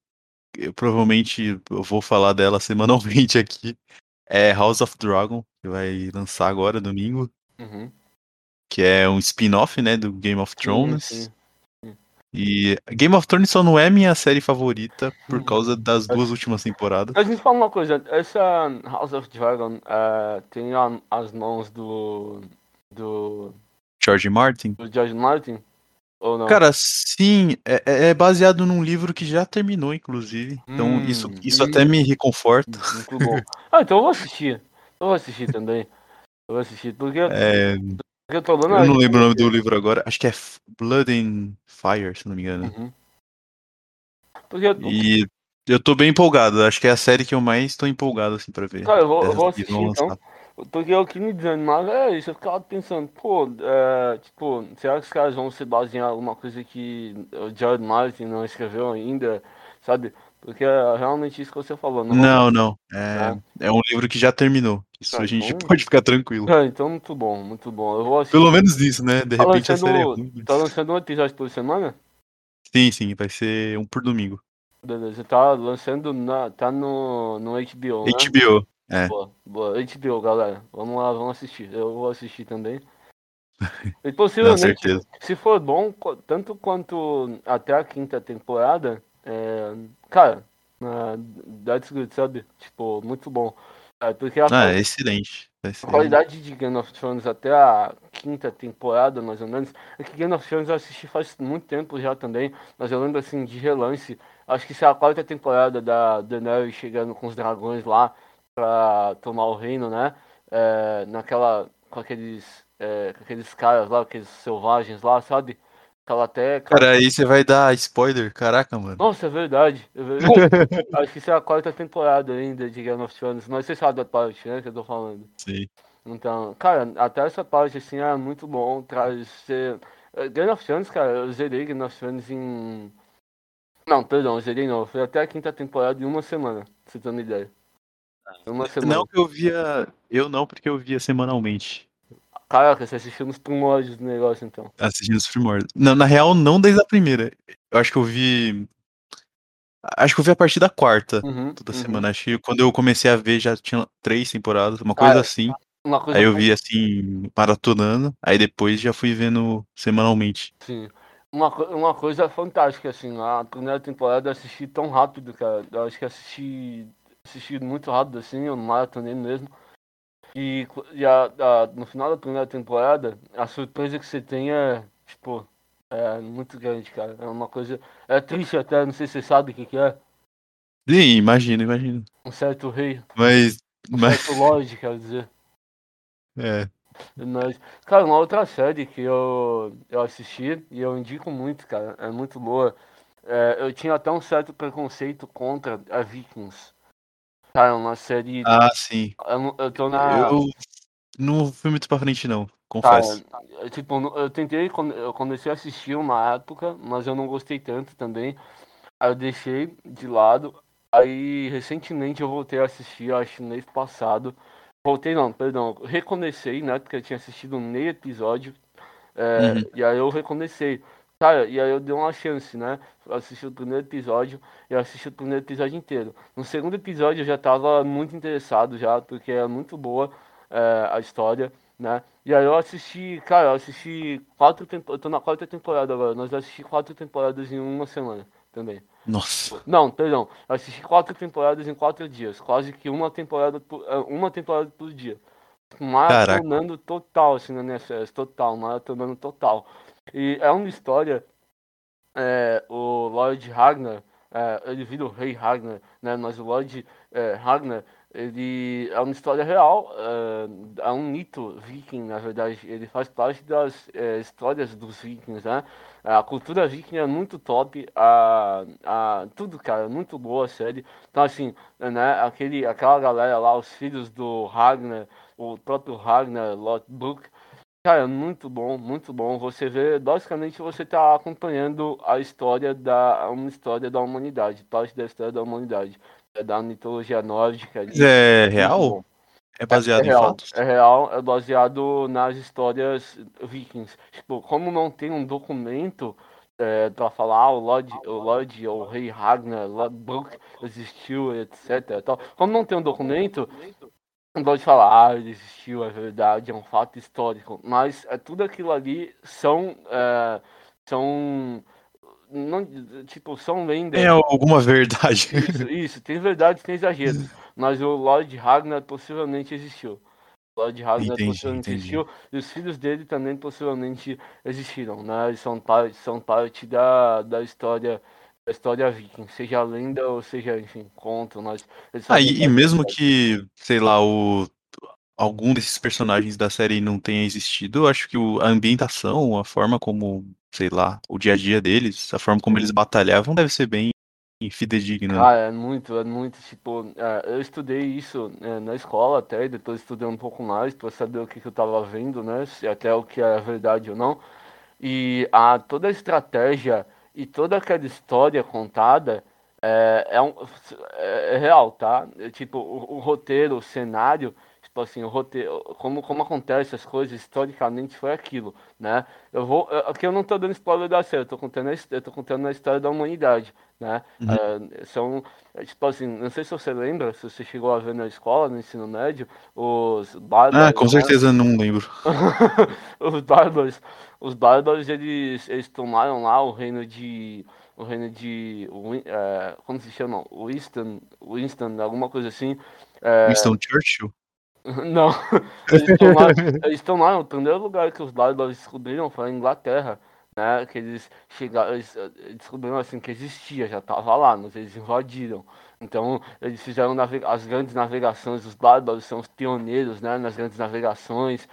Speaker 1: eu provavelmente eu vou falar dela semanalmente aqui é House of Dragon, que vai lançar agora domingo,
Speaker 2: Uhum.
Speaker 1: que é um spin-off, né, do Game of
Speaker 2: Sim,
Speaker 1: Thrones.
Speaker 2: sim.
Speaker 1: E Game of Thrones só não é minha série favorita por
Speaker 2: Uhum.
Speaker 1: causa das duas últimas temporadas.
Speaker 2: Mas me fala uma coisa, essa House of Dragon é, tem a- as mãos do, do,
Speaker 1: George Martin.
Speaker 2: do George Martin? Ou não?
Speaker 1: Cara, sim, é, é- é baseado num livro que já terminou, inclusive. Então
Speaker 2: Hum,
Speaker 1: isso, isso
Speaker 2: hum.
Speaker 1: até me reconforta.
Speaker 2: Muito bom. Ah, então eu vou assistir. Eu vou assistir também. Eu vou assistir. Porque,
Speaker 1: É,
Speaker 2: porque eu tô lendo
Speaker 1: eu não lembro o nome do livro agora. Acho que é Blood and Fire, se não me engano.
Speaker 2: Uhum. Eu,
Speaker 1: E eu tô bem empolgado. Acho que é a série que eu mais tô empolgado, assim, pra ver.
Speaker 2: Cara, eu vou, eu vou assistir então. Porque o que me desanimava é isso, eu ficava pensando, pô, é, tipo, será que os caras vão se basear em alguma coisa que o Jared Martin não escreveu ainda, sabe? Porque é realmente isso que você falou. Não,
Speaker 1: Não, não. É, é um livro que já terminou. Isso
Speaker 2: Ah,
Speaker 1: a gente
Speaker 2: então-
Speaker 1: pode ficar tranquilo.
Speaker 2: É, então muito bom, muito bom. Eu vou assistir.
Speaker 1: Pelo menos isso, né? De
Speaker 2: Tá
Speaker 1: repente a
Speaker 2: lançando-
Speaker 1: série é ruim.
Speaker 2: Tá lançando um episódio por semana?
Speaker 1: Sim, sim, vai ser um por domingo.
Speaker 2: Beleza, tá lançando na, tá no, no HBO, né?
Speaker 1: HBO. É.
Speaker 2: Boa, boa. HBO, galera. Vamos lá, vamos assistir. Eu vou assistir também. E possivelmente,
Speaker 1: certeza.
Speaker 2: se for bom, tanto quanto até a quinta temporada, é, cara, that's good, sabe? Tipo, muito bom. É, porque a,
Speaker 1: Ah, é excelente. Vai ser-
Speaker 2: a qualidade de Game of Thrones até a quinta temporada, mais ou menos, é que Game of Thrones eu assisti faz muito tempo já também, mas eu lembro assim de relance. Acho que se é a quarta temporada da Daenerys chegando com os dragões lá pra tomar o reino, né? É, naquela. com aqueles. é, com aqueles caras lá, aqueles selvagens lá, sabe? Aquela até.
Speaker 1: Cara, aí você vai dar spoiler? Caraca, mano.
Speaker 2: Nossa, é verdade. É verdade. Acho que isso é a quarta temporada ainda de Game of Thrones, mas você sabe da parte, né, que eu tô falando.
Speaker 1: Sim.
Speaker 2: Então, cara, até essa parte assim é muito bom, traz. Você... eh, Game of Thrones, cara, eu zerei Game of Thrones em. Não, perdão, eu zerei não. Foi até a quinta temporada em uma semana, pra você ter uma ideia. Uma semana.
Speaker 1: Não que eu via. Eu não, porque eu via semanalmente.
Speaker 2: Caraca, você assistiu nos primórdios do negócio então.
Speaker 1: Assistindo os primórdios. Não, na real, não desde a primeira. Eu acho que eu vi. Acho que eu vi a partir da quarta.
Speaker 2: Uhum,
Speaker 1: Toda
Speaker 2: uhum.
Speaker 1: semana. Acho que quando eu comecei a ver já tinha três temporadas, uma coisa
Speaker 2: Cara,
Speaker 1: assim.
Speaker 2: Uma coisa
Speaker 1: Aí eu vi assim, maratonando. Aí depois já fui vendo semanalmente.
Speaker 2: Sim. Uma, uma coisa fantástica, assim, a primeira temporada eu assisti tão rápido, cara. Eu acho que assisti, assisti muito rápido, assim, eu maratonei mesmo. E, e a, a- no final da primeira temporada, a surpresa que você tem é, tipo, é muito grande, cara. É uma coisa. É triste até, não sei se você sabe o que, que é.
Speaker 1: Sim, imagino, imagino.
Speaker 2: Um certo rei,
Speaker 1: Mas.
Speaker 2: um
Speaker 1: mas
Speaker 2: certo Lorde, quer dizer.
Speaker 1: é.
Speaker 2: Mas, cara, uma outra série que eu, eu assisti e eu indico muito, cara, é muito boa. É, eu tinha até um certo preconceito contra a Vikings. Cara, é uma série.
Speaker 1: Ah, sim.
Speaker 2: Eu, eu tô na.
Speaker 1: Eu não fui muito pra frente, não.
Speaker 2: Cara,
Speaker 1: Confesso.
Speaker 2: eu, tipo, eu tentei, eu comecei a assistir uma época, mas eu não gostei tanto também. Aí eu deixei de lado. Aí recentemente eu voltei a assistir, acho mês passado. Voltei não, perdão, recomecei, né? Porque eu tinha assistido meio episódio. é,
Speaker 1: Uhum.
Speaker 2: E aí eu recomecei. Cara, e aí eu dei uma chance, né? Eu assisti o primeiro episódio e eu assisti o primeiro episódio inteiro. No segundo episódio eu já tava muito interessado já, porque é muito boa é, a história, né? E aí eu assisti, cara, eu assisti quatro temporadas, eu tô na quarta temporada agora, nós assistimos quatro temporadas em uma semana também.
Speaker 1: Nossa.
Speaker 2: Não, perdão, eu assisti quatro temporadas em quatro dias, quase que uma temporada por, é, uma temporada por dia. Maratonando total, assim, na NFS, total, maratonando total. E é uma história, é, o Lord Ragnar, é, ele vira o rei Ragnar, né, mas o Lord é, Ragnar, ele é uma história real, é, é um mito viking, na verdade, ele faz parte das é, histórias dos vikings, né, a cultura viking é muito top, a, a, tudo, cara, muito boa a série, então assim, né, aquele, aquela galera lá, os filhos do Ragnar, o próprio Ragnar Lothbrok, Cara, muito bom, muito bom. Você vê, basicamente você tá acompanhando a história da uma história da humanidade, parte da história da humanidade, é da mitologia nórdica.
Speaker 1: é
Speaker 2: Muito
Speaker 1: real? É baseado
Speaker 2: é
Speaker 1: em
Speaker 2: real,
Speaker 1: fatos?
Speaker 2: É real, é baseado nas histórias vikings. Tipo, como não tem um documento é, para falar ah, o Lord, o Lord, o rei Ragnar, Lodbrok existiu, etc. Tal. Como não tem um documento, não pode falar, ah, ele existiu, é verdade, é um fato histórico. Mas é tudo aquilo ali são. é, são. Não, tipo, são lendas.
Speaker 1: Tem alguma verdade?
Speaker 2: Isso, isso, tem verdade, tem exageros. Mas o Lord Ragnar possivelmente existiu. O Lord Ragnar
Speaker 1: Entendi,
Speaker 2: possivelmente
Speaker 1: entendi.
Speaker 2: existiu. E os filhos dele também possivelmente existiram, né? Eles são parte, são parte da, da história da história viking, seja lenda ou seja, enfim, conto, eles
Speaker 1: Ah, e, e mesmo que, sei lá, o algum desses personagens da série não tenha existido, eu acho que o, a ambientação, a forma como, sei lá, o dia a dia deles, a forma como eles batalhavam deve ser bem fidedigna.
Speaker 2: Ah, é muito, é muito, tipo, é, eu estudei isso é, na escola até, depois estudei um pouco mais para saber o que, que eu tava vendo, né, se até o que é verdade ou não. E a, toda a estratégia e toda aquela história contada é, é, um, é, é real, tá? É, tipo, o, o roteiro, o cenário tipo assim, o roteiro, como, como acontece as coisas, historicamente foi aquilo, né? Eu vou, aqui eu não tô dando spoiler da série, eu tô contando a, eu tô contando a história da humanidade, né? Uhum. Uh, são, tipo assim, não sei se você lembra, se você chegou a ver na escola, no ensino médio, os
Speaker 1: bárbaros... Ah, com né? certeza não lembro.
Speaker 2: os bárbaros, os bárbaros, eles, eles tomaram lá o reino de o reino de. Uh, como se chama? Winston, Winston, alguma coisa assim.
Speaker 1: Uh, Winston Churchill?
Speaker 2: Não, eles estão lá, eles estão lá no primeiro lugar que os bárbaros descobriram foi a Inglaterra, né? Que eles chegaram, eles descobriram assim que existia, já estava lá, mas eles invadiram. Então eles fizeram as grandes navegações, os bárbaros são os pioneiros, né? Nas grandes navegações.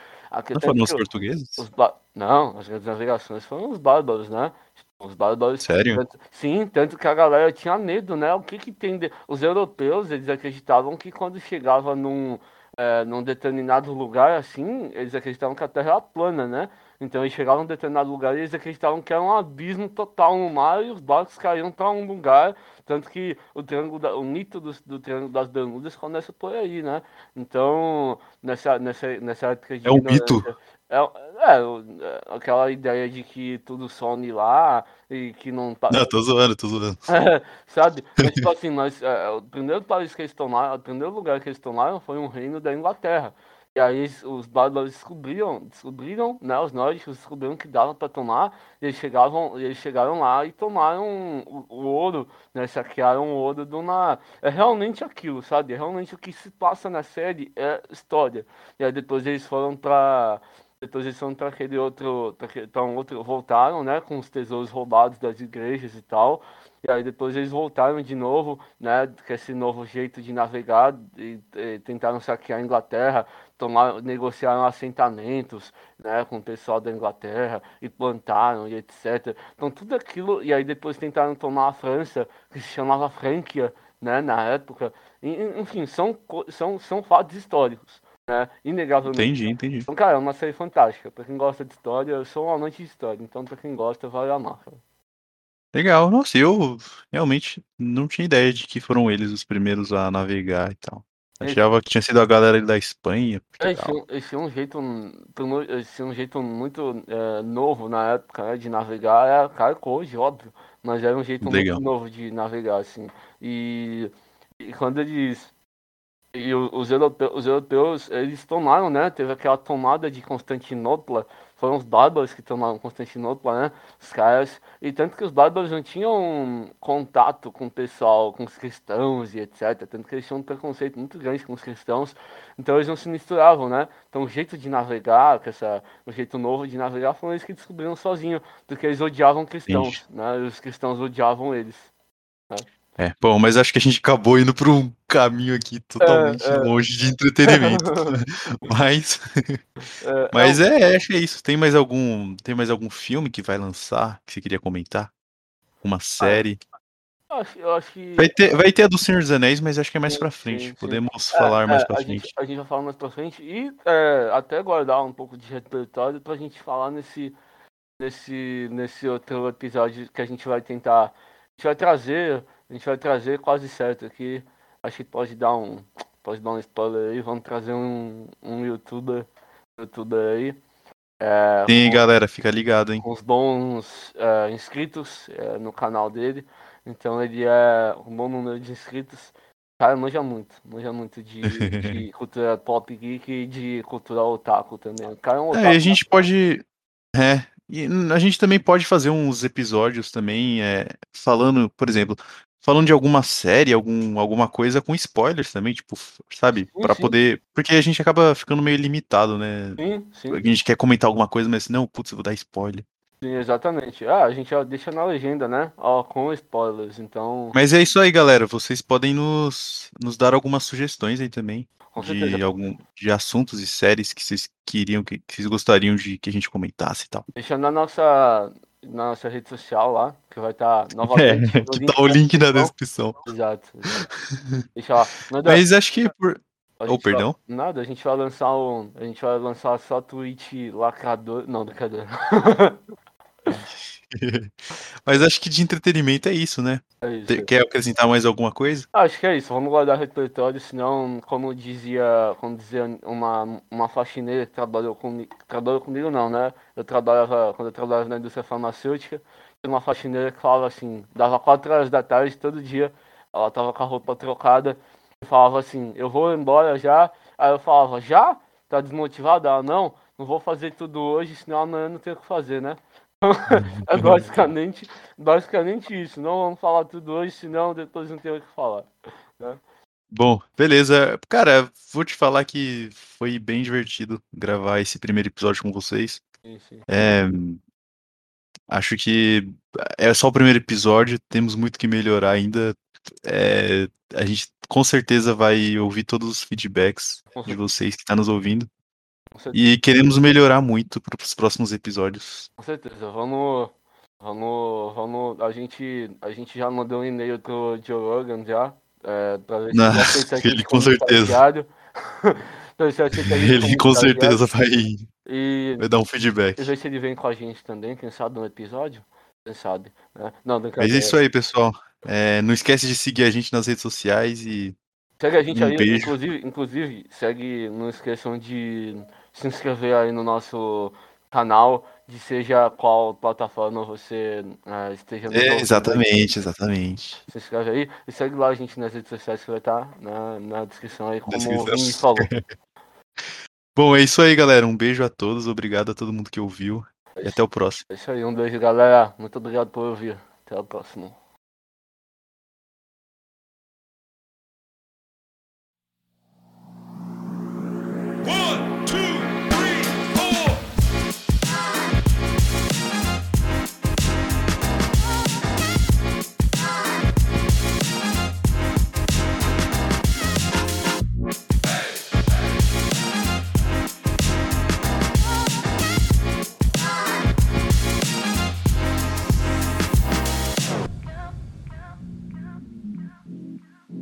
Speaker 1: Não foram os portugueses? Os
Speaker 2: Não, as grandes navegações foram os bárbaros, né? Os bárbaros.
Speaker 1: Sério?
Speaker 2: Tanto, sim, tanto que a galera tinha medo, né? O que que tem. De... Os europeus, eles acreditavam que quando chegava num é, num determinado lugar, assim, eles acreditavam que a Terra era plana, né? Então eles chegavam em um determinado lugar e eles acreditavam que era um abismo total no mar e os barcos caíam para um lugar, tanto que o triângulo da, o mito do, do Triângulo das Bermudas começa por aí, né? Então, nessa, nessa, nessa época de...
Speaker 1: É um mito.
Speaker 2: É, é, é, aquela ideia de que tudo some lá e que não
Speaker 1: tá. Não, tô zoando, tô zoando.
Speaker 2: É, sabe? Mas, tipo assim, nós, é, o primeiro país que eles tomaram, o primeiro lugar que eles tomaram foi um reino da Inglaterra. E aí os bárbaros descobriram, descobriram, né, os nórdicos descobriram que dava para tomar, eles, chegavam, eles chegaram lá e tomaram o, o ouro, né, saquearam o ouro do na É realmente aquilo, sabe? É realmente o que se passa na série é história. E aí depois eles foram para depois eles foram para aquele outro, para um outro, voltaram, né, com os tesouros roubados das igrejas e tal. E aí depois eles voltaram de novo, né, com esse novo jeito de navegar e, e tentaram saquear a Inglaterra, tomar, negociaram assentamentos, né, com o pessoal da Inglaterra e plantaram e etc. Então tudo aquilo e aí depois tentaram tomar a França, que se chamava Franquia, né, na época. E, enfim, são são são fatos históricos né? Inegavelmente.
Speaker 1: Entendi, entendi.
Speaker 2: Então, cara, é uma série fantástica. Pra quem gosta de história, eu sou um amante de história, então pra quem gosta, vale amar. Cara.
Speaker 1: Legal, nossa, eu realmente não tinha ideia de que foram eles os primeiros a navegar e tal. Achava que tinha sido a galera da Espanha.
Speaker 2: É, esse, é um jeito, esse é um jeito muito é, novo na época né, de navegar. É claro que hoje, óbvio, mas era um jeito Legal. muito novo de navegar, assim. E, e quando eles e os europeus, os europeus, eles tomaram, né? Teve aquela tomada de Constantinopla, foram os bárbaros que tomaram Constantinopla, né? Os caras, e tanto que os bárbaros não tinham contato com o pessoal, com os cristãos e etc. Tanto que eles tinham um preconceito muito grande com os cristãos, então eles não se misturavam, né? Então o jeito de navegar, essa, o jeito novo de navegar, foram eles que descobriram sozinho, porque eles odiavam cristãos, né? E os cristãos odiavam eles. Né?
Speaker 1: É, bom, mas acho que a gente acabou indo para um caminho aqui totalmente é, é. longe de entretenimento. mas é, mas é, acho que é isso. Tem mais algum tem mais algum filme que vai lançar que você queria comentar? Uma ah, série?
Speaker 2: Eu acho, eu acho que
Speaker 1: vai ter vai ter a do Senhor dos Anéis, mas acho que é mais para frente. Sim, sim. Podemos é, falar mais é, para frente.
Speaker 2: Gente, a gente vai falar mais para frente e é, até guardar um pouco de repertório para a gente falar nesse nesse nesse outro episódio que a gente vai tentar a gente vai trazer a gente vai trazer quase certo aqui. Acho que pode dar um. Pode dar um spoiler aí. Vamos trazer um, um youtuber. youtuber aí.
Speaker 1: É, Sim, com, galera, fica ligado, hein?
Speaker 2: Com os bons é, inscritos é, no canal dele. Então ele é um bom número de inscritos. Cara, manja muito. Manja muito de, de cultura pop geek e de cultura otaku também. O cara é um otaku.
Speaker 1: É, a gente pode. É, e a gente também pode fazer uns episódios também, é, falando, por exemplo, falando de alguma série, algum, alguma coisa com spoilers também, tipo, sabe? para poder. Porque a gente acaba ficando meio limitado, né?
Speaker 2: Sim, sim.
Speaker 1: A gente quer comentar alguma coisa, mas não, putz, eu vou dar spoiler.
Speaker 2: Sim, exatamente. Ah, a gente deixa na legenda, né? Ó, com spoilers, então.
Speaker 1: Mas é isso aí, galera. Vocês podem nos, nos dar algumas sugestões aí também.
Speaker 2: Com
Speaker 1: de
Speaker 2: certeza.
Speaker 1: algum de assuntos e séries que vocês queriam que, que vocês gostariam de que a gente comentasse e tal.
Speaker 2: Deixa na nossa, na nossa rede social lá, que vai estar novamente.
Speaker 1: É, que tá o link na
Speaker 2: descrição. Exato. exato. Deixa lá.
Speaker 1: Mas acho que por. Oh,
Speaker 2: gente vai-
Speaker 1: perdão.
Speaker 2: Nada, a gente vai lançar um. A gente vai lançar só tweet lacrador. Não, brincadeira.
Speaker 1: Mas acho que de entretenimento é isso, né?
Speaker 2: É isso.
Speaker 1: Quer acrescentar mais alguma coisa?
Speaker 2: Acho que é isso, vamos guardar repertório, senão, como dizia, como dizia uma, uma faxineira que trabalhou comigo, trabalhou comigo não, né? Eu trabalhava, quando eu trabalhava na indústria farmacêutica, tinha uma faxineira que falava assim, dava 4 horas da tarde todo dia, ela tava com a roupa trocada, e falava assim, eu vou embora já, aí eu falava, já? Tá desmotivada? Ela, não, não vou fazer tudo hoje, senão amanhã não tenho o que fazer, né? é basicamente, basicamente isso, não vamos falar tudo hoje, senão depois não tem o que falar.
Speaker 1: Bom, beleza. Cara, vou te falar que foi bem divertido gravar esse primeiro episódio com vocês.
Speaker 2: Sim, sim.
Speaker 1: É, acho que é só o primeiro episódio, temos muito que melhorar ainda. É, a gente com certeza vai ouvir todos os feedbacks de vocês que estão nos ouvindo. E queremos melhorar muito para os próximos episódios.
Speaker 2: Com certeza, vamos. Vamos. Vamos. A gente. A gente já mandou um e-mail pro Joe Rogan já. É, pra ver se
Speaker 1: Ah,
Speaker 2: ele
Speaker 1: ele com certeza.
Speaker 2: ele
Speaker 1: com certeza vai,
Speaker 2: E
Speaker 1: vai dar um feedback.
Speaker 2: e ver se ele vem com a gente também, quem sabe no episódio. Quem sabe, né? Não,
Speaker 1: Mas é isso aí, pessoal. É, não esquece de seguir a gente nas redes sociais e
Speaker 2: Segue a gente
Speaker 1: Um
Speaker 2: aí,
Speaker 1: beijo.
Speaker 2: inclusive, inclusive, segue, não esqueçam de se inscrever aí no nosso canal, de seja qual plataforma você eh, esteja nos
Speaker 1: É, exatamente, exatamente.
Speaker 2: Se inscreve aí e segue lá a gente nas redes sociais que vai estar na, na descrição aí, como o
Speaker 1: Descrição.
Speaker 2: Vini falou.
Speaker 1: Bom, é isso aí, galera. Um beijo a todos, obrigado a todo mundo que ouviu e até o próximo.
Speaker 2: É isso aí, um beijo, galera. Muito obrigado por ouvir. Até o próximo.